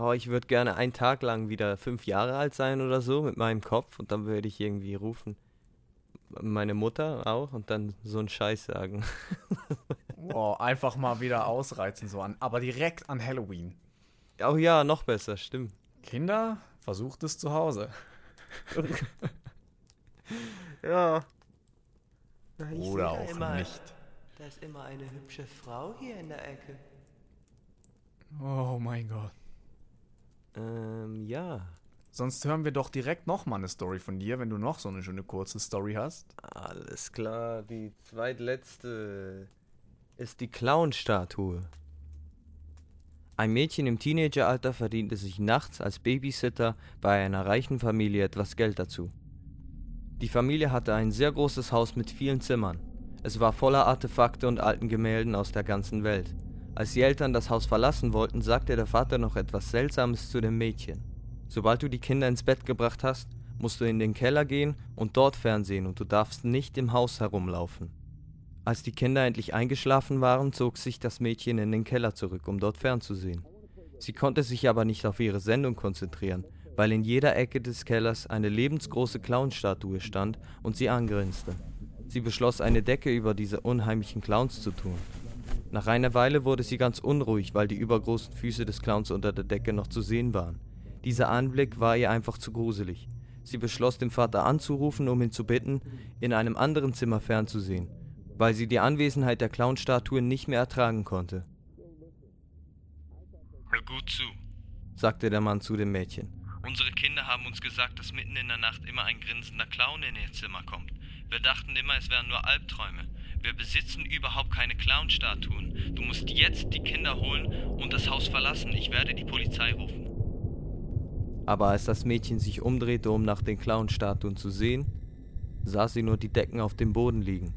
Oh, ich würde gerne einen Tag lang wieder fünf Jahre alt sein oder so mit meinem Kopf und dann würde ich irgendwie rufen. Meine Mutter auch und dann so einen Scheiß sagen. Oh, einfach mal wieder ausreizen, so an, aber direkt an Halloween. Oh ja, noch besser, stimmt. Kinder, versucht es zu Hause. Ja. Oder auch nicht. Da ist immer eine hübsche Frau hier in der Ecke. Oh mein Gott. Ähm, ja. Sonst hören wir doch direkt nochmal eine Story von dir, wenn du noch so eine schöne kurze Story hast. Alles klar, die zweitletzte ist die Clown-Statue. Ein Mädchen im Teenageralter verdiente sich nachts als Babysitter bei einer reichen Familie etwas Geld dazu. Die Familie hatte ein sehr großes Haus mit vielen Zimmern. Es war voller Artefakte und alten Gemälden aus der ganzen Welt. Als die Eltern das Haus verlassen wollten, sagte der Vater noch etwas Seltsames zu dem Mädchen. Sobald du die Kinder ins Bett gebracht hast, musst du in den Keller gehen und dort fernsehen und du darfst nicht im Haus herumlaufen. Als die Kinder endlich eingeschlafen waren, zog sich das Mädchen in den Keller zurück, um dort fernzusehen. Sie konnte sich aber nicht auf ihre Sendung konzentrieren, weil in jeder Ecke des Kellers eine lebensgroße Clownstatue stand und sie angrinste. Sie beschloss, eine Decke über diese unheimlichen Clowns zu tun. Nach einer Weile wurde sie ganz unruhig, weil die übergroßen Füße des Clowns unter der Decke noch zu sehen waren. Dieser Anblick war ihr einfach zu gruselig. Sie beschloss, den Vater anzurufen, um ihn zu bitten, in einem anderen Zimmer fernzusehen, weil sie die Anwesenheit der Clownstatue nicht mehr ertragen konnte. Hör gut zu. sagte der Mann zu dem Mädchen. Unsere Kinder haben uns gesagt, dass mitten in der Nacht immer ein grinsender Clown in ihr Zimmer kommt. Wir dachten immer, es wären nur Albträume. Wir besitzen überhaupt keine Clownstatuen. Du musst jetzt die Kinder holen und das Haus verlassen. Ich werde die Polizei rufen. Aber als das Mädchen sich umdrehte, um nach den Clownstatuen zu sehen, sah sie nur die Decken auf dem Boden liegen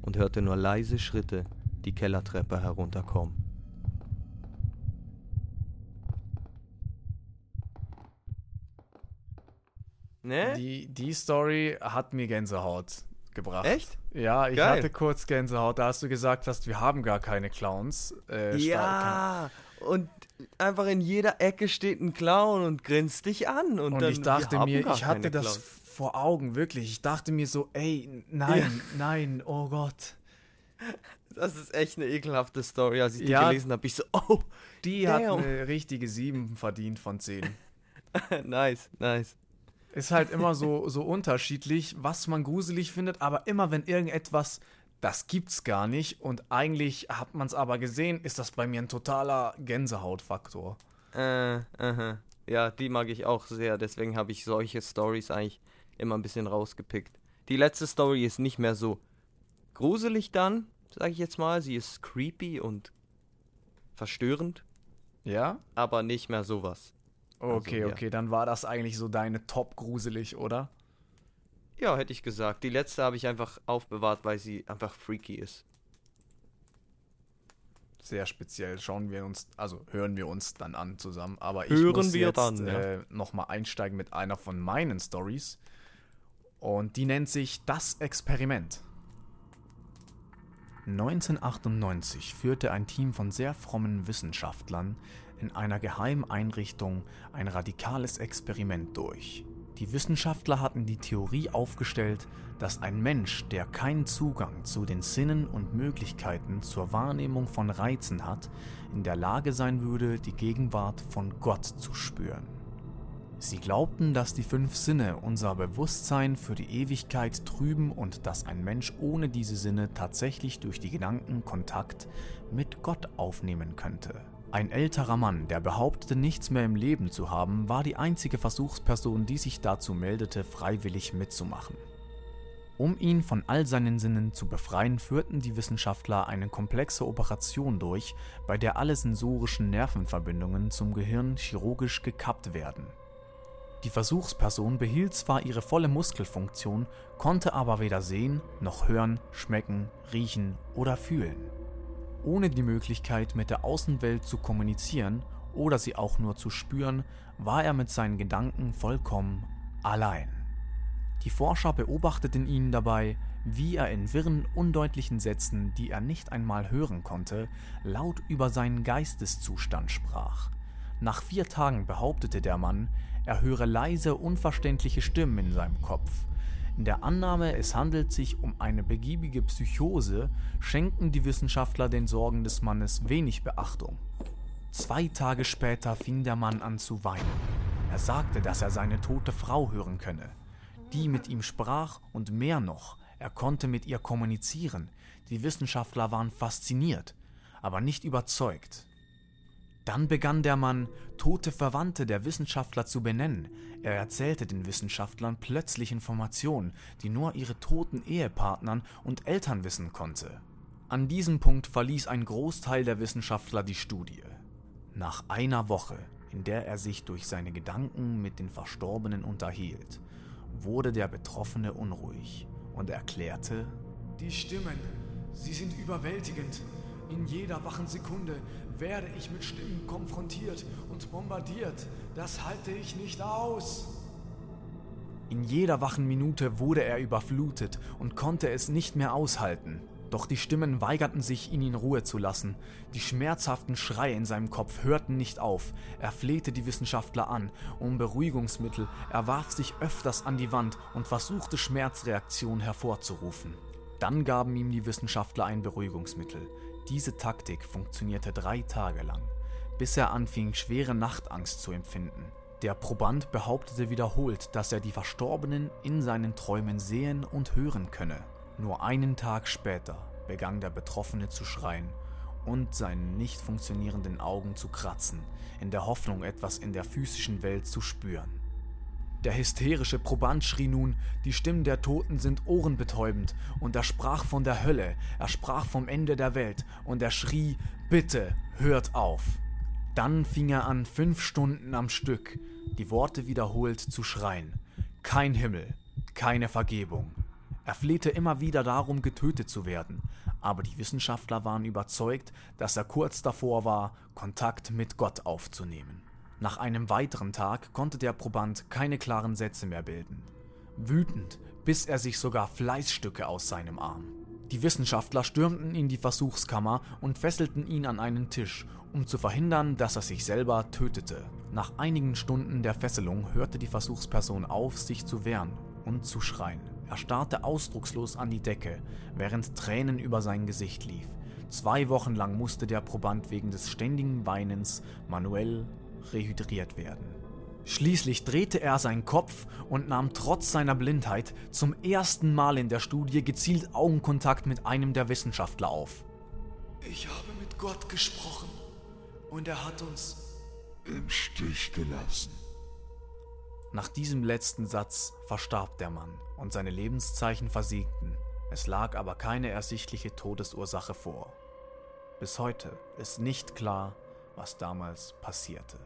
und hörte nur leise Schritte die Kellertreppe herunterkommen. Ne? Die, die Story hat mir Gänsehaut gebracht. Echt? Ja, ich Geil. hatte kurz Gänsehaut, da hast du gesagt hast, wir haben gar keine Clowns. Äh, Ja, und einfach in jeder Ecke steht ein Clown und grinst dich an. Und, Und dann, ich dachte mir, ich hatte das Clowns. vor Augen, wirklich. Ich dachte mir so, ey, nein, nein, oh Gott. Das ist echt eine ekelhafte Story. Als ich die Ja. gelesen habe, ich so, oh, Die hat Damn. eine richtige 7 verdient von 10. nice, nice. Ist halt immer so, so unterschiedlich, was man gruselig findet, aber immer wenn irgendetwas, das gibt's gar nicht und eigentlich hat man es aber gesehen, ist das bei mir ein totaler Gänsehautfaktor. Äh, aha. Ja, die mag ich auch sehr. Deswegen habe ich solche Stories eigentlich immer ein bisschen rausgepickt. Die letzte Story ist nicht mehr so gruselig dann, sage ich jetzt mal. Sie ist creepy und verstörend, Ja? aber nicht mehr sowas. Okay, Also, ja. okay, dann war das eigentlich so deine Top gruselig, oder? Ja, hätte ich gesagt. Die letzte habe ich einfach aufbewahrt, weil sie einfach freaky ist. Sehr speziell. Schauen wir uns, also hören wir uns dann an zusammen. Aber ich Hören muss wir jetzt dann, ja. äh, nochmal einsteigen mit einer von meinen Stories. Und die nennt sich Das Experiment. 1998 führte ein Team von sehr frommen Wissenschaftlern in einer geheimen Einrichtung ein radikales Experiment durch. Die Wissenschaftler hatten die Theorie aufgestellt, dass ein Mensch, der keinen Zugang zu den Sinnen und Möglichkeiten zur Wahrnehmung von Reizen hat, in der Lage sein würde, die Gegenwart von Gott zu spüren. Sie glaubten, dass die fünf Sinne unser Bewusstsein für die Ewigkeit trüben und dass ein Mensch ohne diese Sinne tatsächlich durch die Gedanken Kontakt mit Gott aufnehmen könnte. Ein älterer Mann, der behauptete, nichts mehr im Leben zu haben, war die einzige Versuchsperson, die sich dazu meldete, freiwillig mitzumachen. Um ihn von all seinen Sinnen zu befreien, führten die Wissenschaftler eine komplexe Operation durch, bei der alle sensorischen Nervenverbindungen zum Gehirn chirurgisch gekappt werden. Die Versuchsperson behielt zwar ihre volle Muskelfunktion, konnte aber weder sehen, noch hören, schmecken, riechen oder fühlen. Ohne die Möglichkeit, mit der Außenwelt zu kommunizieren oder sie auch nur zu spüren, war er mit seinen Gedanken vollkommen allein. Die Forscher beobachteten ihn dabei, wie er in wirren, undeutlichen Sätzen, die er nicht einmal hören konnte, laut über seinen Geisteszustand sprach. Nach vier Tagen behauptete der Mann, er höre leise, unverständliche Stimmen in seinem Kopf. In der Annahme, es handelt sich um eine begiebige Psychose, schenkten die Wissenschaftler den Sorgen des Mannes wenig Beachtung. Zwei Tage später fing der Mann an zu weinen. Er sagte, dass er seine tote Frau hören könne. Die mit ihm sprach und mehr noch, er konnte mit ihr kommunizieren. Die Wissenschaftler waren fasziniert, aber nicht überzeugt. Dann begann der Mann, tote Verwandte der Wissenschaftler zu benennen. Er erzählte den Wissenschaftlern plötzlich Informationen, die nur ihre toten Ehepartnern und Eltern wissen konnte. An diesem Punkt verließ ein Großteil der Wissenschaftler die Studie. Nach einer Woche, in der er sich durch seine Gedanken mit den Verstorbenen unterhielt, wurde der Betroffene unruhig und erklärte, Die Stimmen, sie sind überwältigend. In jeder wachen Sekunde werde ich mit Stimmen konfrontiert und bombardiert. Das halte ich nicht aus. In jeder wachen Minute wurde er überflutet und konnte es nicht mehr aushalten. Doch die Stimmen weigerten sich, ihn in Ruhe zu lassen. Die schmerzhaften Schreie in seinem Kopf hörten nicht auf. Er flehte die Wissenschaftler an um Beruhigungsmittel, er warf sich öfters an die Wand und versuchte Schmerzreaktionen hervorzurufen. Dann gaben ihm die Wissenschaftler ein Beruhigungsmittel. Diese Taktik funktionierte drei Tage lang, bis er anfing, schwere Nachtangst zu empfinden. Der Proband behauptete wiederholt, dass er die Verstorbenen in seinen Träumen sehen und hören könne. Nur einen Tag später begann der Betroffene zu schreien und seinen nicht funktionierenden Augen zu kratzen, in der Hoffnung, etwas in der physischen Welt zu spüren. Der hysterische Proband schrie nun, die Stimmen der Toten sind ohrenbetäubend, und er sprach von der Hölle, er sprach vom Ende der Welt, und er schrie, bitte, hört auf. Dann fing er an, fünf Stunden am Stück, die Worte wiederholt zu schreien. Kein Himmel, keine Vergebung. Er flehte immer wieder darum, getötet zu werden, aber die Wissenschaftler waren überzeugt, dass er kurz davor war, Kontakt mit Gott aufzunehmen. Nach einem weiteren Tag konnte der Proband keine klaren Sätze mehr bilden. Wütend biss er sich sogar Fleißstücke aus seinem Arm. Die Wissenschaftler stürmten in die Versuchskammer und fesselten ihn an einen Tisch, um zu verhindern, dass er sich selber tötete. Nach einigen Stunden der Fesselung hörte die Versuchsperson auf, sich zu wehren und zu schreien. Er starrte ausdruckslos an die Decke, während Tränen über sein Gesicht lief. Zwei Wochen lang musste der Proband wegen des ständigen Weinens manuell rehydriert werden. Schließlich drehte er seinen Kopf und nahm trotz seiner Blindheit zum ersten Mal in der Studie gezielt Augenkontakt mit einem der Wissenschaftler auf. Ich habe mit Gott gesprochen und er hat uns Im Stich gelassen. Nach diesem letzten Satz verstarb der Mann und seine Lebenszeichen versiegten. Es lag aber keine ersichtliche Todesursache vor. Bis heute ist nicht klar, was damals passierte.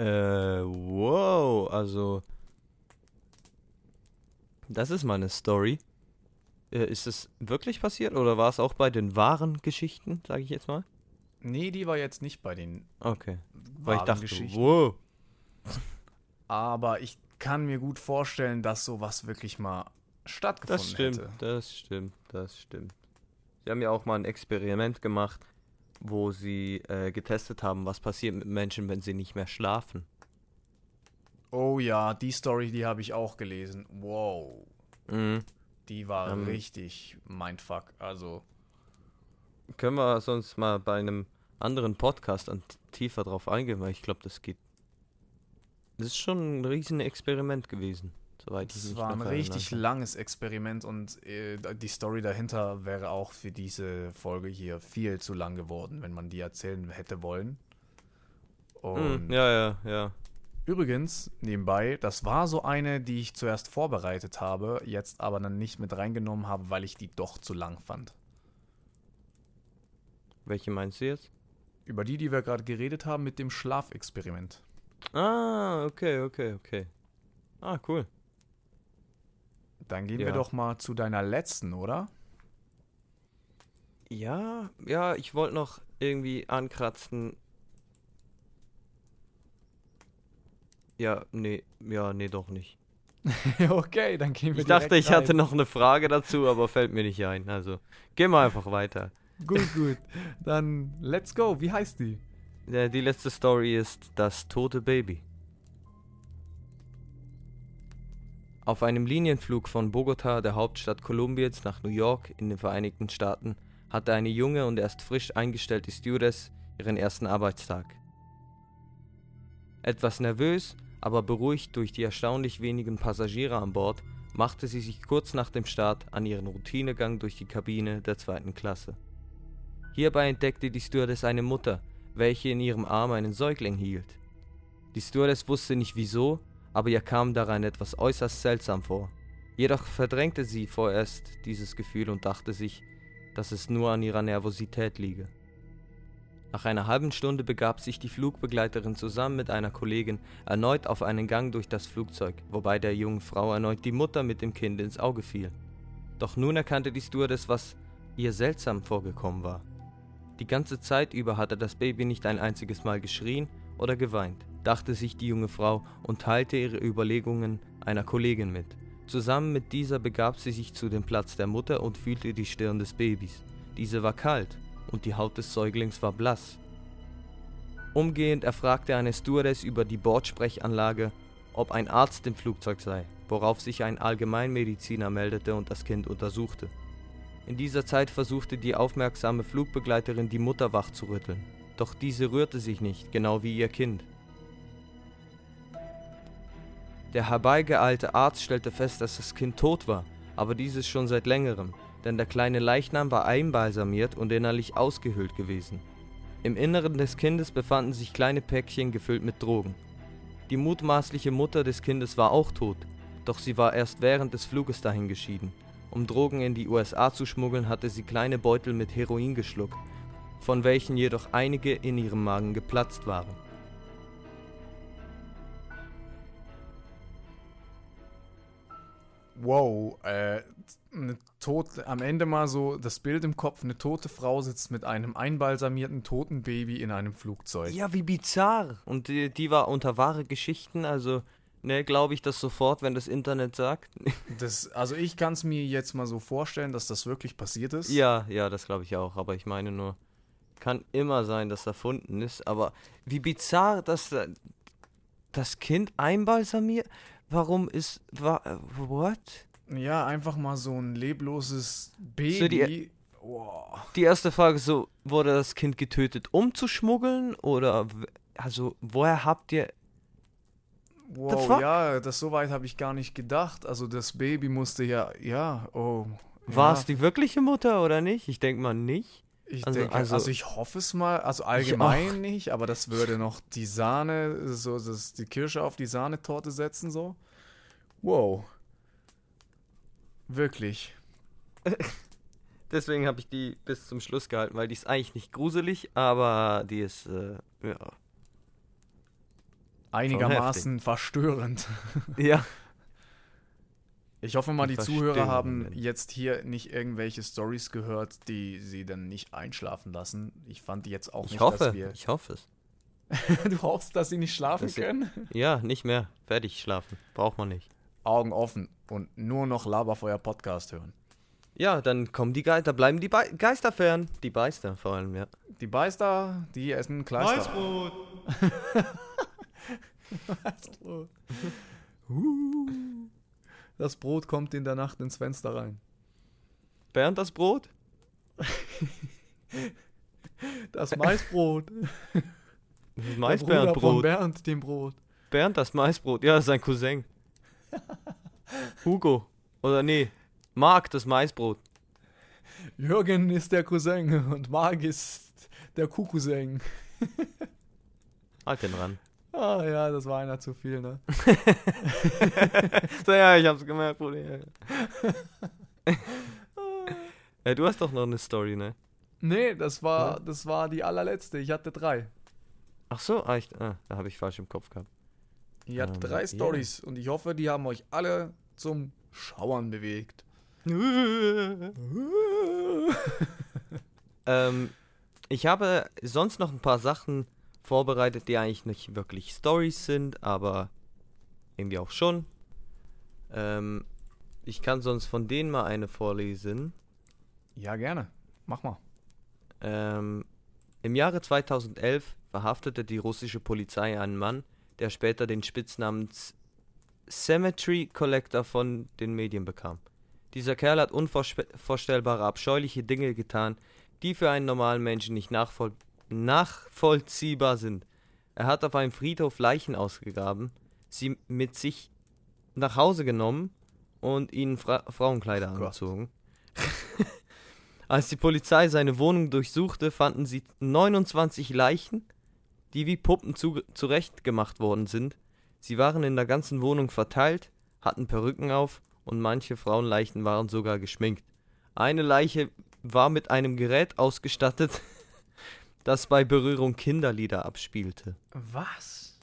Äh, wow, also. Das ist mal eine Story. Äh, ist es wirklich passiert oder war es auch bei den wahren Geschichten, sage ich jetzt mal? Nee, die war jetzt nicht bei den Okay. Weil ich wahren dachte, Geschichten. wow. Aber ich kann mir gut vorstellen, dass sowas wirklich mal stattgefunden Das stimmt, hätte. das stimmt, das stimmt. Sie haben ja auch mal ein Experiment gemacht, wo sie äh, getestet haben, was passiert mit Menschen, wenn sie nicht mehr schlafen. Oh ja, die Story, die habe ich auch gelesen. Wow. Mhm. Die war Ähm. richtig Mindfuck. Also, Können wir sonst mal bei einem anderen Podcast an, tiefer drauf eingehen, weil ich glaube, das geht. Das ist schon ein riesen Experiment gewesen, soweit ich mich war ein richtig langes Experiment und äh, die Story dahinter wäre auch für diese Folge hier viel zu lang geworden, wenn man die erzählen hätte wollen. Mhm, ja, ja, ja. Übrigens, nebenbei, das war so eine, die ich zuerst vorbereitet habe, jetzt aber dann nicht mit reingenommen habe, weil ich die doch zu lang fand. Welche meinst du jetzt? Über die, die wir gerade geredet haben mit dem Schlafexperiment. Ah, okay, okay, okay. Ah, cool. Dann gehen Ja. wir doch mal zu deiner letzten, oder? Ja, ja, ich wollte noch irgendwie ankratzen. Ja, nee, ja, nee, doch nicht. okay, dann gehen wir Ich dachte, ich hatte rein. noch eine Frage dazu, aber fällt mir nicht ein. Also, gehen wir einfach weiter. Gut, gut. Dann let's go. Wie heißt die? Ja, Die letzte Story ist das tote Baby. Auf einem Linienflug von Bogota, der Hauptstadt Kolumbiens, nach New York in den Vereinigten Staaten hatte eine junge und erst frisch eingestellte Stewardess ihren ersten Arbeitstag. Etwas nervös, aber beruhigt durch die erstaunlich wenigen Passagiere an Bord, machte sie sich kurz nach dem Start an ihren Routinegang durch die Kabine der zweiten Klasse. Hierbei entdeckte die Stewardess eine Mutter, welche in ihrem Arm einen Säugling hielt. Die Stewardess wusste nicht wieso, aber ihr kam daran etwas äußerst seltsam vor. Jedoch verdrängte sie vorerst dieses Gefühl und dachte sich, dass es nur an ihrer Nervosität liege. Nach einer halben Stunde begab sich die Flugbegleiterin zusammen mit einer Kollegin erneut auf einen Gang durch das Flugzeug, wobei der jungen Frau erneut die Mutter mit dem Kind ins Auge fiel. Doch nun erkannte die Stewardess, was ihr seltsam vorgekommen war. Die ganze Zeit über hatte das Baby nicht ein einziges Mal geschrien oder geweint, dachte sich die junge Frau und teilte ihre Überlegungen einer Kollegin mit. Zusammen mit dieser begab sie sich zu dem Platz der Mutter und fühlte die Stirn des Babys. Diese war kalt und die Haut des Säuglings war blass. Umgehend erfragte eine Stewardess über die Bordsprechanlage, ob ein Arzt im Flugzeug sei, worauf sich ein Allgemeinmediziner meldete und das Kind untersuchte. In dieser Zeit versuchte die aufmerksame Flugbegleiterin die Mutter wach zu rütteln, doch diese rührte sich nicht, genau wie ihr Kind. Der herbeigeeilte Arzt stellte fest, dass das Kind tot war, aber dieses schon seit längerem, denn der kleine Leichnam war einbalsamiert und innerlich ausgehöhlt gewesen. Im Inneren des Kindes befanden sich kleine Päckchen gefüllt mit Drogen. Die mutmaßliche Mutter des Kindes war auch tot, doch sie war erst während des Fluges dahin geschieden. Um Drogen in die USA zu schmuggeln, hatte sie kleine Beutel mit Heroin geschluckt, von welchen jedoch einige in ihrem Magen geplatzt waren. Wow, äh, eine tote, am Ende mal so das Bild im Kopf, eine tote Frau sitzt mit einem einbalsamierten toten Baby in einem Flugzeug. Ja, wie bizarr. Und die, die war unter wahre Geschichten, also, ne, glaube ich das sofort, wenn das Internet sagt. Das, also ich kann es mir jetzt mal so vorstellen, dass das wirklich passiert ist. ja, ja, das glaube ich auch, aber ich meine nur, kann immer sein, dass erfunden ist, aber wie bizarr, dass da- das Kind einbalsamiert. Warum ist. Wa, äh, what? Ja, einfach mal so ein lebloses Baby. So die- wow. Die erste Frage so, wurde das Kind getötet, um zu schmuggeln? Oder, also, woher habt ihr. Wow, ja, das so weit habe ich gar nicht gedacht. Also das Baby musste ja, ja, oh. War ja, es die wirkliche Mutter oder nicht? Ich denke mal nicht. Ich also- denke, also- also, ich hoffe es mal, also allgemein nicht, aber das würde noch die Sahne, so das, die Kirsche auf die Sahnetorte setzen, so. Wow. Wirklich. Deswegen habe ich die bis zum Schluss gehalten, weil die ist eigentlich nicht gruselig, aber die ist, äh, ja. Einigermaßen verstörend. Ja. Ich hoffe mal, die Zuhörer haben jetzt hier nicht irgendwelche Stories gehört, die sie dann nicht einschlafen lassen. Ich fand jetzt auch Ich nicht, hoffe, dass wir. ich hoffe es. du hoffst, dass sie nicht schlafen Dass sie- können? Ja, nicht mehr. Fertig schlafen. Braucht man nicht. Augen offen und nur noch Laberfeuer Podcast hören. Ja, dann kommen die Geister, bleiben die Be Geister fern. Die Beister vor allem, ja. Die Beister, die essen Kleister. Weißbrot. Weißbrot. Uh, das Brot kommt in der Nacht ins Fenster rein. Bernd das Brot? Das Maisbrot. Das Maisbärenbrot. Bernd, dem Brot. Bernd das Maisbrot. Ja, sein Cousin. Hugo. Oder nee, Marc das Maisbrot. Jürgen ist der Cousin und Marc ist der Kuhcousin. Halt den ran. Ah ja, das war einer zu viel, ne? So, ja, ich hab's gemerkt, Bruder. Ja. ja, du hast doch noch eine Story, ne? Nee, das war, das war die allerletzte. Ich hatte drei. Ach so, ah, ich, ah, da habe ich falsch im Kopf gehabt. Ich hatte Ähm, drei ja. Stories und ich hoffe, die haben euch alle zum Schauern bewegt. ähm, ich habe sonst noch ein paar Sachen vorbereitet, die eigentlich nicht wirklich Stories sind, aber irgendwie auch schon. Ähm, ich kann sonst von denen mal eine vorlesen. Ja, gerne. Mach mal. Ähm, Im Jahre 2011 verhaftete die russische Polizei einen Mann, der später den Spitznamen Cemetery Collector von den Medien bekam. Dieser Kerl hat unvorstellbare, abscheuliche Dinge getan, die für einen normalen Menschen nicht nachvoll nachvollziehbar sind. Er hat auf einem Friedhof Leichen ausgegraben, sie mit sich nach Hause genommen und ihnen Fra Frauenkleider Oh angezogen. Als die Polizei seine Wohnung durchsuchte, fanden sie 29 Leichen, die wie Puppen zu zurechtgemacht worden sind. Sie waren in der ganzen Wohnung verteilt, hatten Perücken auf und manche Frauenleichen waren sogar geschminkt. Eine Leiche war mit einem Gerät ausgestattet, das bei Berührung Kinderlieder abspielte. Was?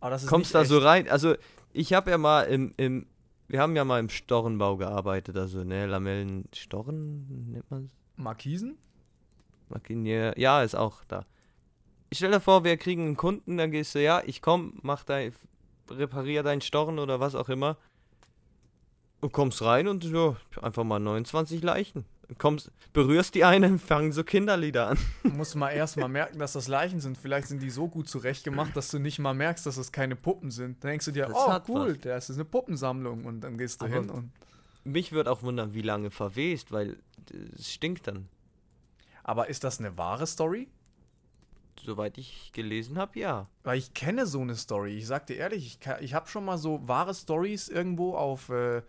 Ist Kommst da echt. so rein? Also, ich habe ja mal im, im, wir haben ja mal im Storrenbau gearbeitet, also, ne, Lamellen, Storren, nennt man Markisen? Markinier, ja, ist auch da. Ich stell dir vor, wir kriegen einen Kunden, dann gehst du, ja, ich komm, mach dein, reparier deinen Storn oder was auch immer. Und kommst rein und ja, einfach mal 29 Leichen. Kommst, berührst die einen, fangen so Kinderlieder an. Muss mal erst mal merken, dass das Leichen sind. Vielleicht sind die so gut zurechtgemacht, dass du nicht mal merkst, dass es keine Puppen sind. Dann denkst du dir, Das oh cool, was. das ist eine Puppensammlung. Und dann gehst du Aber- hin und. Mich würde auch wundern, wie lange verwest, weil es stinkt dann. Aber ist das eine wahre Story? Soweit ich gelesen habe, ja. Weil ich kenne so eine Story. Ich sag dir ehrlich, ich, ka- ich habe schon mal so wahre Stories irgendwo auf. Äh,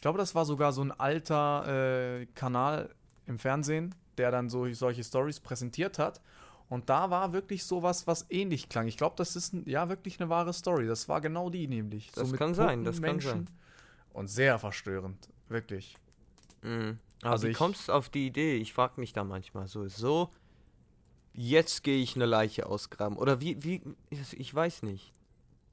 ich glaube, das war sogar so ein alter äh, Kanal im Fernsehen, der dann so solche Stories präsentiert hat. Und da war wirklich sowas, was ähnlich klang. Ich glaube, das ist ein, ja wirklich eine wahre Story. Das war genau die nämlich. Das mit kann sein, das kann Menschen. sein. Und sehr verstörend, wirklich. Mhm. Aber Also wie ich- kommst du auf die Idee? Ich frage mich da manchmal so, so, jetzt gehe ich eine Leiche ausgraben. Oder wie, wie, ich weiß nicht.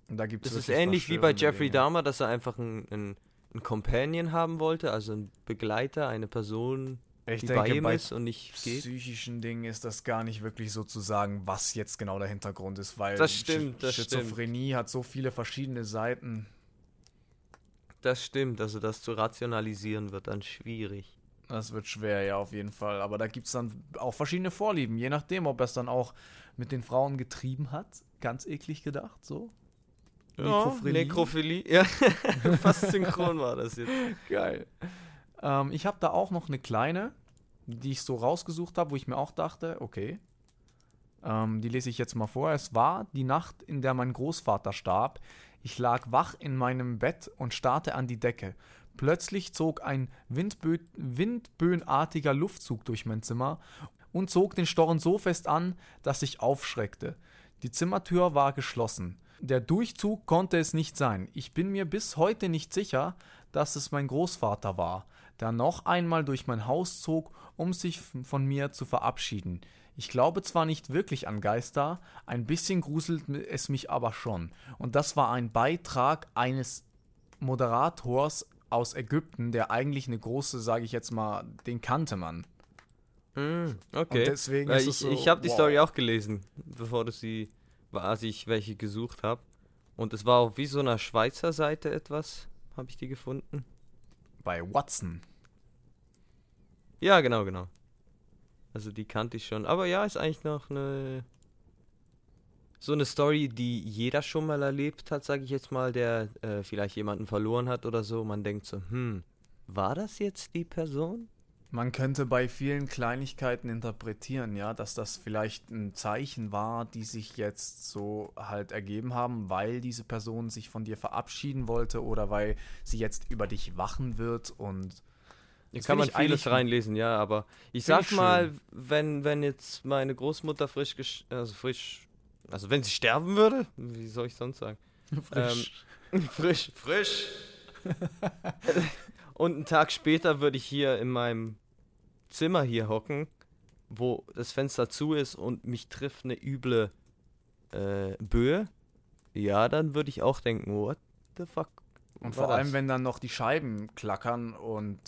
Da gibt Das es ist ähnlich wie bei Jeffrey. Dahmer, dass er einfach einen, einen, einen Companion haben wollte, also einen Begleiter, eine Person, Ich die bei denke, ihm bei ist und nicht geht. psychischen Dingen ist das gar nicht wirklich so zu sagen, was jetzt genau der Hintergrund ist, weil Das stimmt, das Schizophrenie hat so viele verschiedene Seiten. Das stimmt, also das zu rationalisieren wird dann schwierig. Das wird schwer, ja, auf jeden Fall. Aber da gibt es dann auch verschiedene Vorlieben, je nachdem, ob er es dann auch mit den Frauen getrieben hat. Ganz eklig gedacht, so. Nekrophilie. Nekrophilie. Ja, fast synchron war das jetzt. Geil. Ähm, ich habe da auch noch eine kleine, die ich so rausgesucht habe, wo ich mir auch dachte, okay, ähm, die lese ich jetzt mal vor. Es war die Nacht, in der mein Großvater starb. Ich lag wach in meinem Bett und starrte an die Decke. Plötzlich zog ein Windbö windböenartiger Luftzug durch mein Zimmer und zog den Storren so fest an, dass ich aufschreckte. Die Zimmertür war geschlossen. Der Durchzug konnte es nicht sein. Ich bin mir bis heute nicht sicher, dass es mein Großvater war, der noch einmal durch mein Haus zog, um sich von mir zu verabschieden. Ich glaube zwar nicht wirklich an Geister, ein bisschen gruselt es mich aber schon. Und das war ein Beitrag eines Moderators aus Ägypten, der eigentlich eine große, sage ich jetzt mal, den kannte man. Mm, okay. Und deswegen Weil ist ich es so, ich habe die wow. Story auch gelesen, bevor du sie, als ich welche gesucht habe. Und es war auf wie so einer Schweizer Seite etwas, habe ich die gefunden. Bei Watson. Ja, genau, genau. Also die kannte ich schon. Aber ja, ist eigentlich noch eine so eine Story, die jeder schon mal erlebt hat, sage ich jetzt mal, der äh, vielleicht jemanden verloren hat oder so. Man denkt so, hm, war das jetzt die Person? Man könnte bei vielen Kleinigkeiten interpretieren, ja, dass das vielleicht ein Zeichen war, die sich jetzt so halt ergeben haben, weil diese Person sich von dir verabschieden wollte oder weil sie jetzt über dich wachen wird und Hier Das kann man vieles reinlesen, ja, aber ich sag ich mal, wenn, wenn jetzt meine Großmutter frisch, gesch- also frisch, also wenn sie sterben würde, wie soll ich sonst sagen? frisch. frisch, frisch. Und einen Tag später würde ich hier in meinem Zimmer hier hocken wo das Fenster zu ist und mich trifft eine üble äh, Böe, ja, dann würde ich auch denken, what the fuck. Und vor allem, das? wenn dann noch die Scheiben klackern und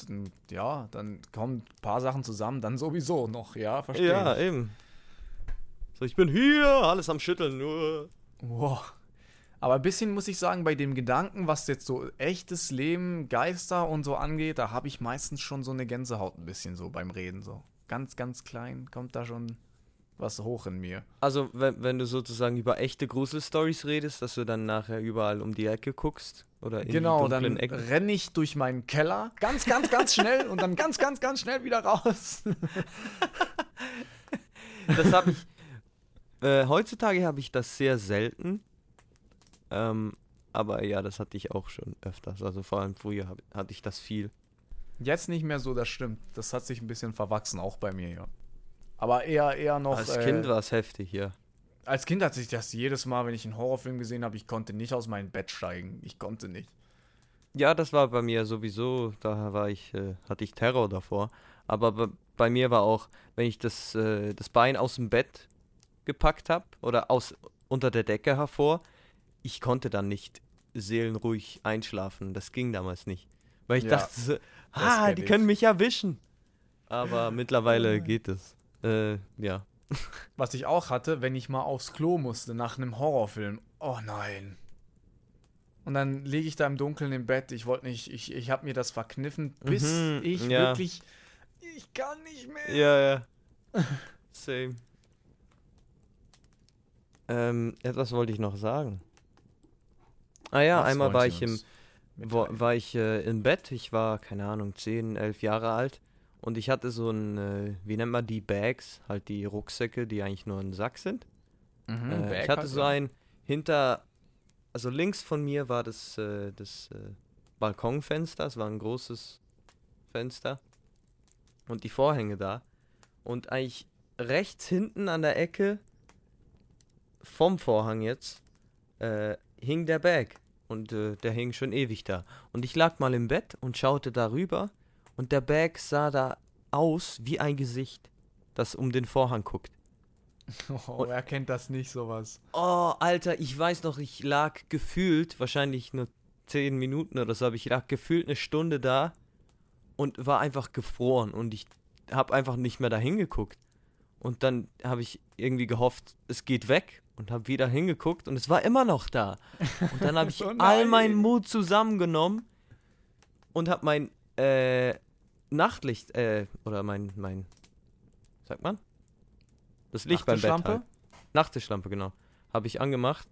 ja, dann kommen ein paar Sachen zusammen, dann sowieso noch, ja, verstehe Ja, eben. So, ich bin hier, alles am Schütteln, nur. Wow. Aber ein bisschen muss ich sagen, bei dem Gedanken, was jetzt so echtes Leben, Geister und so angeht, da habe ich meistens schon so eine Gänsehaut ein bisschen so beim Reden so. Ganz, ganz klein kommt da schon was hoch in mir. Also, wenn, wenn du sozusagen über echte Gruselstories redest, dass du dann nachher überall um die Ecke guckst oder in genau, die dann Ecken. renne ich durch meinen Keller, ganz, ganz, ganz schnell und dann ganz, ganz, ganz schnell wieder raus. Das habe ich. Äh, heutzutage habe ich das sehr selten. Ähm, aber ja, das hatte ich auch schon öfters. Also vor allem früher hab, hatte ich das viel. Jetzt nicht mehr so, das stimmt. Das hat sich ein bisschen verwachsen, auch bei mir, ja. Aber eher, eher noch. Als äh, Kind war es heftig, ja. Als Kind hat sich das jedes Mal, wenn ich einen Horrorfilm gesehen habe, ich konnte nicht aus meinem Bett steigen. Ich konnte nicht. Ja, das war bei mir sowieso, da war ich, äh, hatte ich Terror davor. Aber bei, bei mir war auch, wenn ich das, äh, das Bein aus dem Bett gepackt habe oder aus unter der Decke hervor, ich konnte dann nicht seelenruhig einschlafen. Das ging damals nicht. Weil ich Ja, dachte so, ah, die ich. können mich erwischen. Aber mittlerweile geht es. Äh, ja. Was ich auch hatte, wenn ich mal aufs Klo musste nach einem Horrorfilm. Oh nein. Und dann liege ich da im Dunkeln im Bett. Ich wollte nicht, ich, ich habe mir das verkniffen, bis Mhm, ich ja. wirklich. Ich kann nicht mehr. Ja, ja. Same. Ähm, etwas wollte ich noch sagen. Ah ja, einmal war ich im, war, ich äh, im Bett. Ich war, keine Ahnung, 10, 11 Jahre alt. Und ich hatte so ein, äh, wie nennt man die Bags? Halt die Rucksäcke, die eigentlich nur ein Sack sind. Mhm, Äh, ich hatte so ein hinter, also links von mir war das, äh, das äh, Balkonfenster, es war ein großes Fenster und die Vorhänge da und eigentlich rechts hinten an der Ecke vom Vorhang jetzt äh, hing der Bag und äh, der hing schon ewig da und ich lag mal im Bett und schaute darüber und der Bag sah da aus wie ein Gesicht, das um den Vorhang guckt. Oh, wer kennt das nicht, sowas? Oh, Alter, ich weiß noch, ich lag gefühlt, wahrscheinlich nur 10 Minuten oder so, aber ich lag gefühlt eine Stunde da und war einfach gefroren und ich habe einfach nicht mehr da hingeguckt. Und dann habe ich irgendwie gehofft, es geht weg und habe wieder hingeguckt und es war immer noch da. Und dann habe ich Oh all meinen Mut zusammengenommen und habe mein äh, Nachtlicht, äh, oder mein, mein, sagt man? Das Licht beim Bett halt. Nachttischlampe, genau. Habe ich angemacht.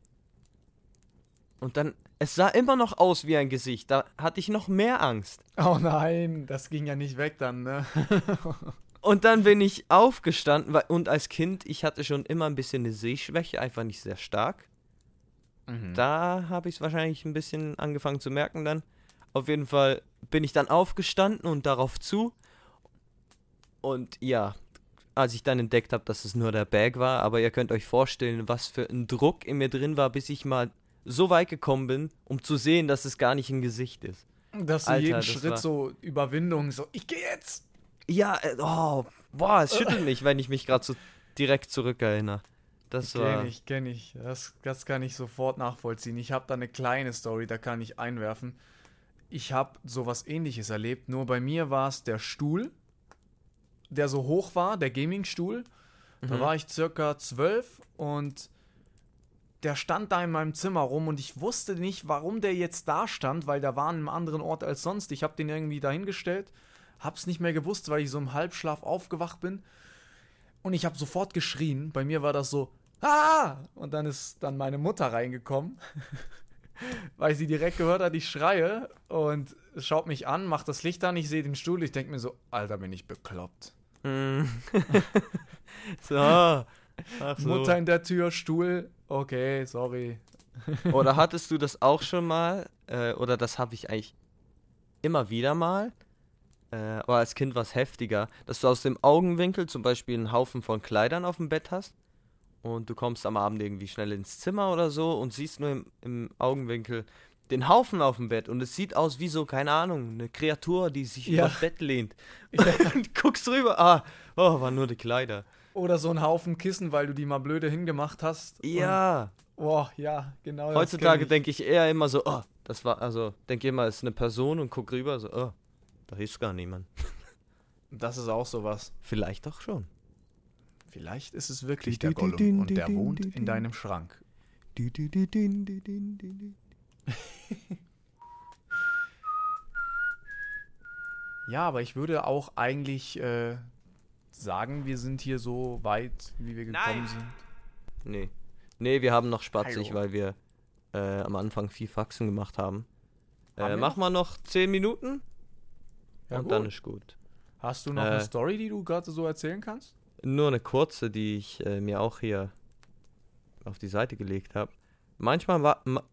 Und dann, es sah immer noch aus wie ein Gesicht. Da hatte ich noch mehr Angst. Oh nein, das ging ja nicht weg dann, ne? Und dann bin ich aufgestanden, weil, und als Kind, ich hatte schon immer ein bisschen eine Sehschwäche, einfach nicht sehr stark. Mhm. Da habe ich es wahrscheinlich ein bisschen angefangen zu merken dann. Auf jeden Fall bin ich dann aufgestanden und darauf zu. Und ja, als ich dann entdeckt habe, dass es nur der Bag war, aber ihr könnt euch vorstellen, was für ein Druck in mir drin war, bis ich mal so weit gekommen bin, um zu sehen, dass es gar nicht ein Gesicht ist. Dass du Alter, jeden das Schritt war- so Überwindung, so, ich gehe jetzt. Ja, äh, oh, boah, es schüttelt mich, wenn ich mich gerade so direkt zurückerinnere. Das war. Kenn ich, kenn ich. Das, das kann ich sofort nachvollziehen. Ich habe da eine kleine Story, da kann ich einwerfen. Ich habe sowas ähnliches erlebt, nur bei mir war es der Stuhl, der so hoch war, der Gaming-Stuhl. Da Mhm. war ich circa zwölf und der stand da in meinem Zimmer rum und ich wusste nicht, warum der jetzt da stand, weil der war an einem anderen Ort als sonst. Ich habe den irgendwie dahingestellt, hab's nicht mehr gewusst, weil ich so im Halbschlaf aufgewacht bin. Und ich habe sofort geschrien. Bei mir war das so, ah! Und dann ist dann meine Mutter reingekommen, weil sie direkt gehört hat, ich schreie und schaut mich an, macht das Licht an, ich sehe den Stuhl, ich denke mir so, Alter, bin ich bekloppt. Mm. so. So. Mutter in der Tür, Stuhl, okay, sorry. Oder hattest du das auch schon mal? Äh, oder das habe ich eigentlich immer wieder mal. Äh, aber als Kind war es heftiger, dass du aus dem Augenwinkel zum Beispiel einen Haufen von Kleidern auf dem Bett hast und du kommst am Abend irgendwie schnell ins Zimmer oder so und siehst nur im, im Augenwinkel, den Haufen auf dem Bett und es sieht aus wie so, keine Ahnung, eine Kreatur, die sich Ja. übers Bett lehnt. und guckst rüber, ah, oh, waren nur die Kleider. Oder so ein Haufen Kissen, weil du die mal blöde hingemacht hast. Ja, boah, ja, genau. das heutzutage denke ich eher immer so, oh, das war, also, denke immer, es ist eine Person und guck rüber, so, oh, da ist gar niemand. Das ist auch sowas. Vielleicht doch schon. Vielleicht ist es wirklich der Gollum und der wohnt in deinem Schrank. Ja, aber ich würde auch eigentlich äh, sagen, wir sind hier so weit, wie wir gekommen Nein. sind. Nee. Nee, wir haben noch spatzig, Hallo. weil wir äh, am Anfang viel Faxen gemacht haben. Haben Äh, wir mach noch? mal noch 10 Minuten Ja, und gut. dann ist gut. Hast du noch Äh, eine Story, die du gerade so erzählen kannst? Nur eine kurze, die ich äh, mir auch hier auf die Seite gelegt habe. Manchmal, wa ma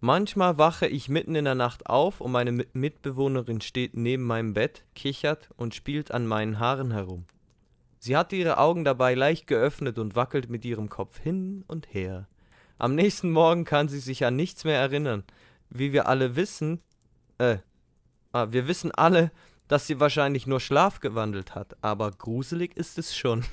manchmal wache ich mitten in der Nacht auf und meine Mi- Mitbewohnerin steht neben meinem Bett, kichert und spielt an meinen Haaren herum. Sie hat ihre Augen dabei leicht geöffnet und wackelt mit ihrem Kopf hin und her. Am nächsten Morgen kann sie sich an nichts mehr erinnern. Wie wir alle wissen, äh, ah, wir wissen alle, dass sie wahrscheinlich nur Schlaf gewandelt hat, aber gruselig ist es schon.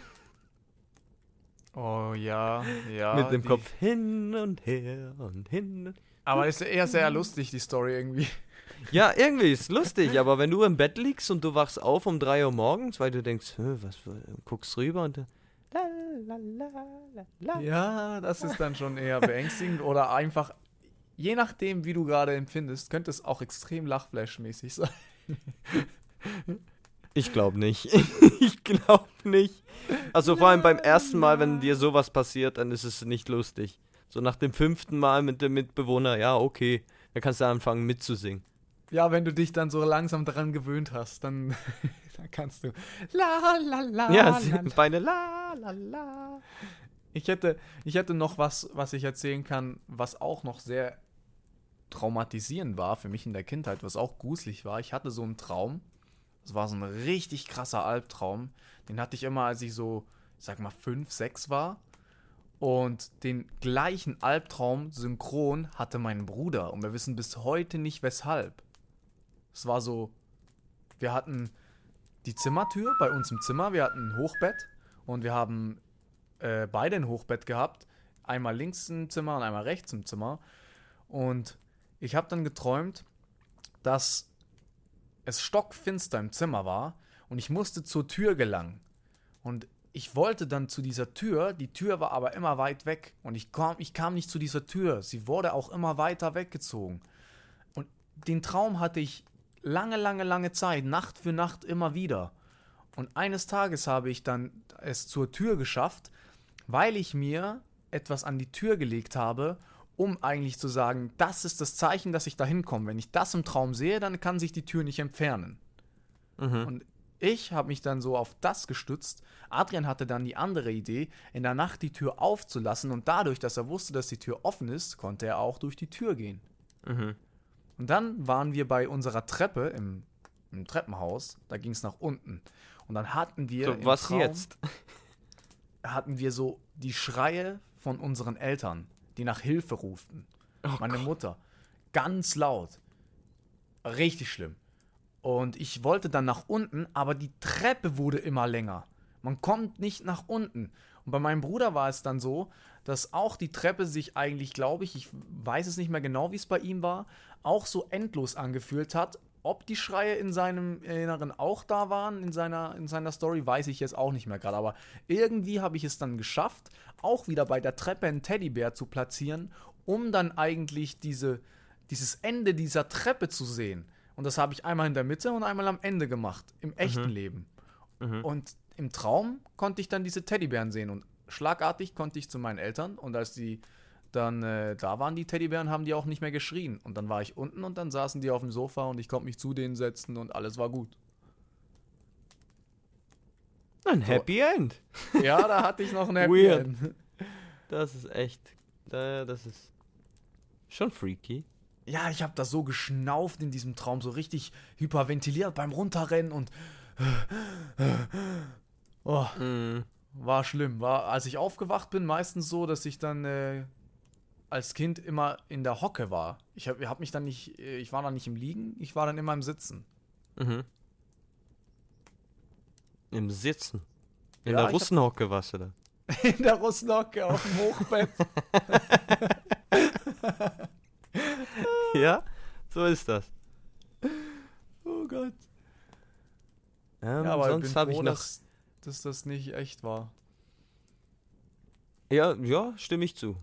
Oh ja, ja. Mit dem die- Kopf hin und her und hin. und- Aber ist eher sehr lustig, die Story irgendwie. Ja, irgendwie ist lustig, aber wenn du im Bett liegst und du wachst auf um 3 Uhr morgens, weil du denkst, "Hä, was, guckst rüber und la, la, la. Ja, das ist dann schon eher beängstigend oder einfach, je nachdem, wie du gerade empfindest, könnte es auch extrem Lachflash-mäßig sein. Ich glaube nicht. ich glaube nicht. Also vor allem beim ersten Mal, wenn dir sowas passiert, dann ist es nicht lustig. So nach dem fünften Mal mit dem Mitbewohner, ja, okay. Dann kannst du anfangen mitzusingen. Ja, wenn du dich dann so langsam daran gewöhnt hast, dann, dann kannst du. La la la. Ja. Beine la la la. Ich hätte, ich hätte noch was, was ich erzählen kann, was auch noch sehr traumatisierend war für mich in der Kindheit, was auch gruselig war. Ich hatte so einen Traum. Das war so ein richtig krasser Albtraum. Den hatte ich immer, als ich so, ich sag mal, fünf, sechs war. Und den gleichen Albtraum synchron hatte mein Bruder. Und wir wissen bis heute nicht weshalb. Es war so, wir hatten die Zimmertür bei uns im Zimmer, wir hatten ein Hochbett und wir haben äh, beide ein Hochbett gehabt. Einmal links im Zimmer und einmal rechts im Zimmer. Und ich habe dann geträumt, dass es stockfinster im Zimmer war und ich musste zur Tür gelangen. Und ich wollte dann zu dieser Tür, die Tür war aber immer weit weg und ich kam, ich kam nicht zu dieser Tür. Sie wurde auch immer weiter weggezogen. Und den Traum hatte ich lange, lange, lange Zeit, Nacht für Nacht immer wieder. Und eines Tages habe ich dann es zur Tür geschafft, weil ich mir etwas an die Tür gelegt habe, um eigentlich zu sagen, das ist das Zeichen, dass ich da hinkomme. Wenn ich das im Traum sehe, dann kann sich die Tür nicht entfernen. Und ich habe mich dann so auf das gestützt. Adrian hatte dann die andere Idee, in der Nacht die Tür aufzulassen und dadurch, dass er wusste, dass die Tür offen ist, konnte er auch durch die Tür gehen. Und dann waren wir bei unserer Treppe im, im Treppenhaus, da ging es nach unten. Und dann hatten wir So, im was Traum, jetzt? hatten wir so die Schreie von unseren Eltern, die nach Hilfe ruften. Oh Meine Mutter. Ganz laut. Richtig schlimm. Und ich wollte dann nach unten, aber die Treppe wurde immer länger. Man kommt nicht nach unten. Und bei meinem Bruder war es dann so, dass auch die Treppe sich eigentlich, glaube ich, ich weiß es nicht mehr genau, wie es bei ihm war, auch so endlos angefühlt hat. Ob die Schreie in seinem Inneren auch da waren, in seiner, in seiner Story, weiß ich jetzt auch nicht mehr gerade. Aber irgendwie habe ich es dann geschafft, auch wieder bei der Treppe einen Teddybär zu platzieren, um dann eigentlich diese, dieses Ende dieser Treppe zu sehen. Und das habe ich einmal in der Mitte und einmal am Ende gemacht, im echten Leben. Und im Traum konnte ich dann diese Teddybären sehen und schlagartig konnte ich zu meinen Eltern und als die dann äh, da waren, die Teddybären, haben die auch nicht mehr geschrien. Und dann war ich unten und dann saßen die auf dem Sofa und ich konnte mich zu denen setzen und alles war gut. Ein Happy End. Ja, da hatte ich noch ein Happy Weird. End. Das ist echt. da- Das ist schon freaky. Ja, ich habe da so geschnauft in diesem Traum, so richtig hyperventiliert beim Runterrennen und oh, Mm. war schlimm. War, als ich aufgewacht bin, meistens so, dass ich dann äh, als Kind immer in der Hocke war. Ich habe hab mich dann nicht, äh, ich war dann nicht im Liegen, ich war dann immer im Sitzen. Mhm. Im Sitzen. In Ja, der ich hab- Russenhocke warst du da. In der Russenhocke auf dem Hochbett. ja, so ist das. oh Gott. Ähm, Ja, aber sonst habe ich noch. dass, dass das nicht echt war. Ja, ja, stimme ich zu.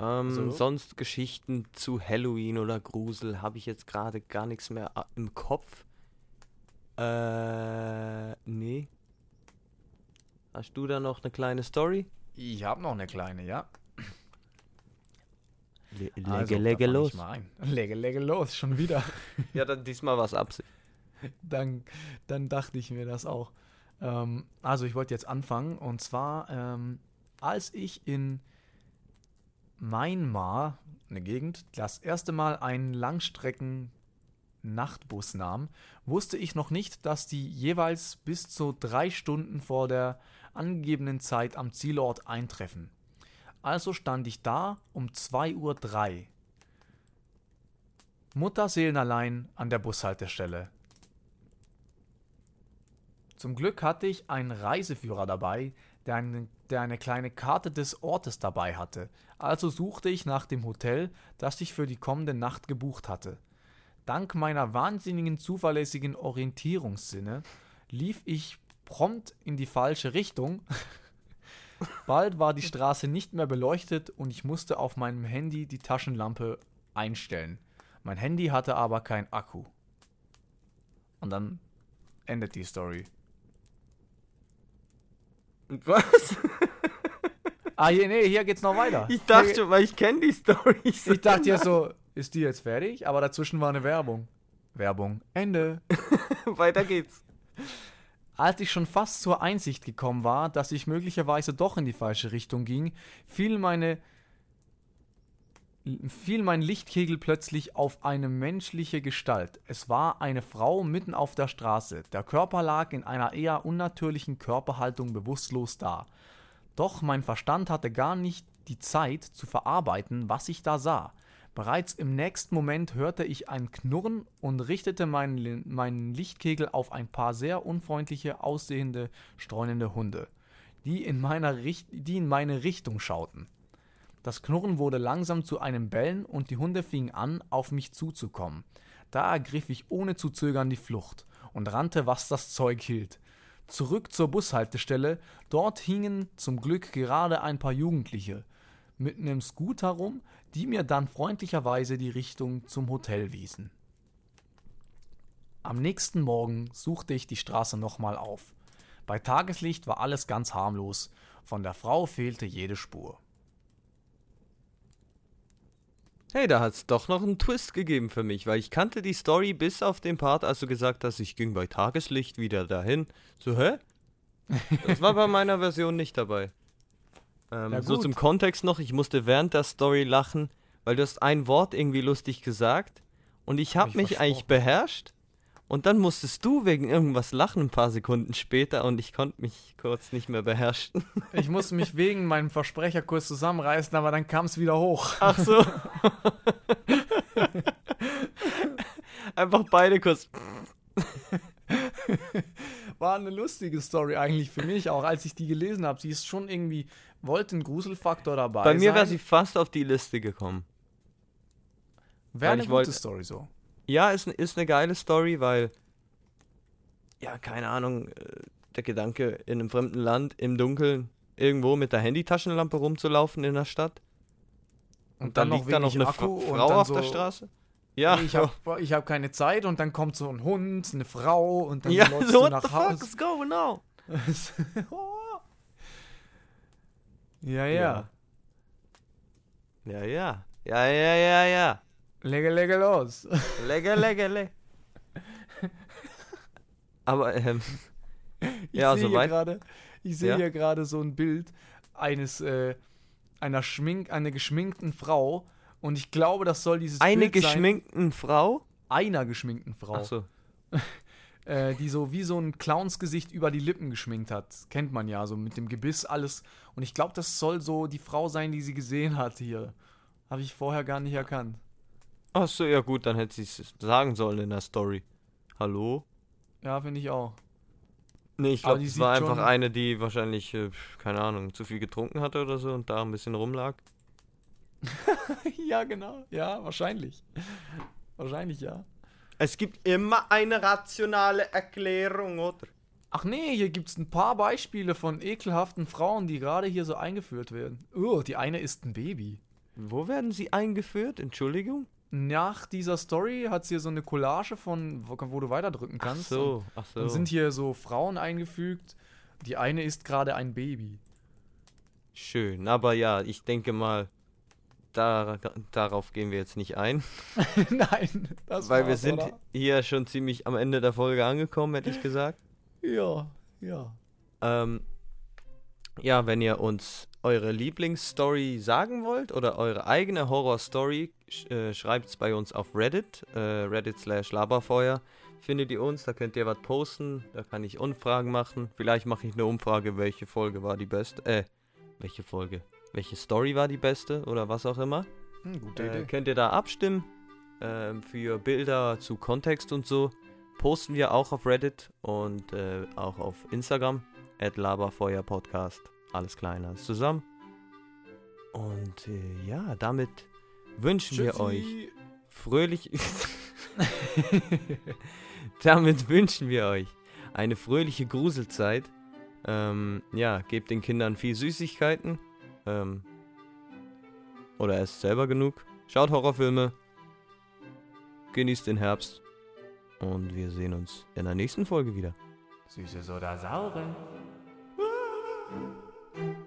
Ähm, So? Sonst Geschichten zu Halloween oder Grusel habe ich jetzt gerade gar nichts mehr a- im Kopf. Äh, nee. Hast du da noch eine kleine Story? Ich habe noch eine kleine, ja. Le Also, lege, lege da fang los. Lege, lege los, schon wieder. Ja, dann diesmal was Absicht. dann, dann dachte ich mir das auch. Ähm, also ich wollte jetzt anfangen und zwar, ähm, als ich in Myanmar, eine Gegend, das erste Mal einen Langstrecken-Nachtbus nahm, wusste ich noch nicht, dass die jeweils bis zu drei Stunden vor der angegebenen Zeit am Zielort eintreffen. Also stand ich da um 2.03 Uhr. Mutterseelenallein an der Bushaltestelle. Zum Glück hatte ich einen Reiseführer dabei, der eine, der eine kleine Karte des Ortes dabei hatte. Also suchte ich nach dem Hotel, das ich für die kommende Nacht gebucht hatte. Dank meiner wahnsinnigen zuverlässigen Orientierungssinne lief ich prompt in die falsche Richtung. Bald war die Straße nicht mehr beleuchtet und ich musste auf meinem Handy die Taschenlampe einstellen. Mein Handy hatte aber kein Akku. Und dann endet die Story. Was? Ah, hier, nee, hier geht's noch weiter. Ich dachte schon, weil ich kenne die Story. ich dachte ja so, ist die jetzt fertig? Aber dazwischen war eine Werbung. Werbung. Ende. Weiter geht's. Als ich schon fast zur Einsicht gekommen war, dass ich möglicherweise doch in die falsche Richtung ging, fiel meine fiel mein Lichtkegel plötzlich auf eine menschliche Gestalt. Es war eine Frau mitten auf der Straße. Der Körper lag in einer eher unnatürlichen Körperhaltung bewusstlos da. Doch mein Verstand hatte gar nicht die Zeit zu verarbeiten, was ich da sah. Bereits im nächsten Moment hörte ich ein Knurren und richtete meinen, meinen Lichtkegel auf ein paar sehr unfreundliche aussehende, streunende Hunde, die in, meiner Richt die in meine Richtung schauten. Das Knurren wurde langsam zu einem Bellen und die Hunde fingen an, auf mich zuzukommen. Da ergriff ich ohne zu zögern die Flucht und rannte, was das Zeug hielt. Zurück zur Bushaltestelle, dort hingen zum Glück gerade ein paar Jugendliche mit einem Scooter rum, die mir dann freundlicherweise die Richtung zum Hotel wiesen. Am nächsten Morgen suchte ich die Straße nochmal auf. Bei Tageslicht war alles ganz harmlos, von der Frau fehlte jede Spur. Hey, da hat's doch noch einen Twist gegeben für mich, weil ich kannte die Story bis auf den Part, als du gesagt hast, ich ging bei Tageslicht wieder dahin. So, hä? Das war bei meiner Version nicht dabei. Ähm, so zum Kontext noch, ich musste während der Story lachen, weil du hast ein Wort irgendwie lustig gesagt und ich habe ich mich eigentlich beherrscht und dann musstest du wegen irgendwas lachen ein paar Sekunden später und ich konnte mich kurz nicht mehr beherrschen. Ich musste mich wegen meinem Versprecher kurz zusammenreißen, aber dann kam es wieder hoch. Ach so. Einfach beide kurz. War eine lustige Story eigentlich für mich, auch als ich die gelesen habe. Sie ist schon irgendwie, wollte ein Gruselfaktor dabei Bei mir wäre sie fast auf die Liste gekommen. Wäre eine gute Story so. Ja, ist, ist eine geile Story, weil, ja, keine Ahnung, äh, der Gedanke, in einem fremden Land, im Dunkeln, irgendwo mit der Handytaschenlampe rumzulaufen in der Stadt. Und, dann, dann, liegt da noch eine Akku Fra und Frau auf so, der Straße. Ja, Nee, ich habe ich hab keine Zeit und dann kommt so ein Hund, eine Frau und dann ja läufst so du what nach the fuck is Hause. going on? ja, ja. Ja, ja. Ja, ja, ja, ja. Lege, lege los. Lecker, lecker, lecker. Aber, ähm, Ich Ja, sehe hier soweit. gerade, ich sehe Ja. hier gerade so ein Bild eines äh, einer schmink einer geschminkten Frau und ich glaube, das soll dieses eine Bild sein, geschminkten Frau? einer geschminkten Frau. Ach so. äh, die so wie so ein Clownsgesicht über die Lippen geschminkt hat. Kennt man ja, so mit dem Gebiss alles. Und ich glaube, das soll so die Frau sein, die sie gesehen hat hier. Habe ich vorher gar nicht erkannt. Ach so, ja gut, dann hätte sie es sagen sollen in der Story. Hallo? Ja, finde ich auch. Nee, ich glaube, es war einfach eine, die wahrscheinlich, äh, keine Ahnung, zu viel getrunken hatte oder so und da ein bisschen rumlag. ja, genau. Ja, wahrscheinlich. Wahrscheinlich, ja. Es gibt immer eine rationale Erklärung, oder? Ach nee, hier gibt's ein paar Beispiele von ekelhaften Frauen, die gerade hier so eingeführt werden. Oh, die eine ist ein Baby. Wo werden sie eingeführt? Entschuldigung? Nach dieser Story hat sie hier so eine Collage von, wo, wo du weiterdrücken Ach kannst. so, ach so. Und sind hier so Frauen eingefügt. Die eine ist gerade ein Baby. Schön, aber ja, ich denke mal, da, darauf gehen wir jetzt nicht ein, Nein, das weil wir sind oder? hier schon ziemlich am Ende der Folge angekommen, hätte ich gesagt. Ja, ja. Ähm, ja, wenn ihr uns eure Lieblingsstory sagen wollt oder eure eigene Horrorstory, sch äh, schreibt es bei uns auf Reddit, äh, Reddit slash Laberfeuer. Findet ihr uns, da könnt ihr was posten, da kann ich Umfragen machen. Vielleicht mache ich eine Umfrage, welche Folge war die beste, äh, welche Folge, welche Story war die beste oder was auch immer. Hm, gute Äh, Idee. könnt ihr da abstimmen ähm, für Bilder zu Kontext und so. Posten wir auch auf Reddit und äh, auch auf Instagram. At Laberfeuer-Podcast. Alles klein, alles zusammen. Und äh, ja, damit wünschen wir euch fröhlich. damit wünschen wir euch eine fröhliche Gruselzeit. Ähm, ja, gebt den Kindern viel Süßigkeiten. Ähm, oder esst selber genug. Schaut Horrorfilme. Genießt den Herbst. Und wir sehen uns in der nächsten Folge wieder. Süßes oder saure? thank you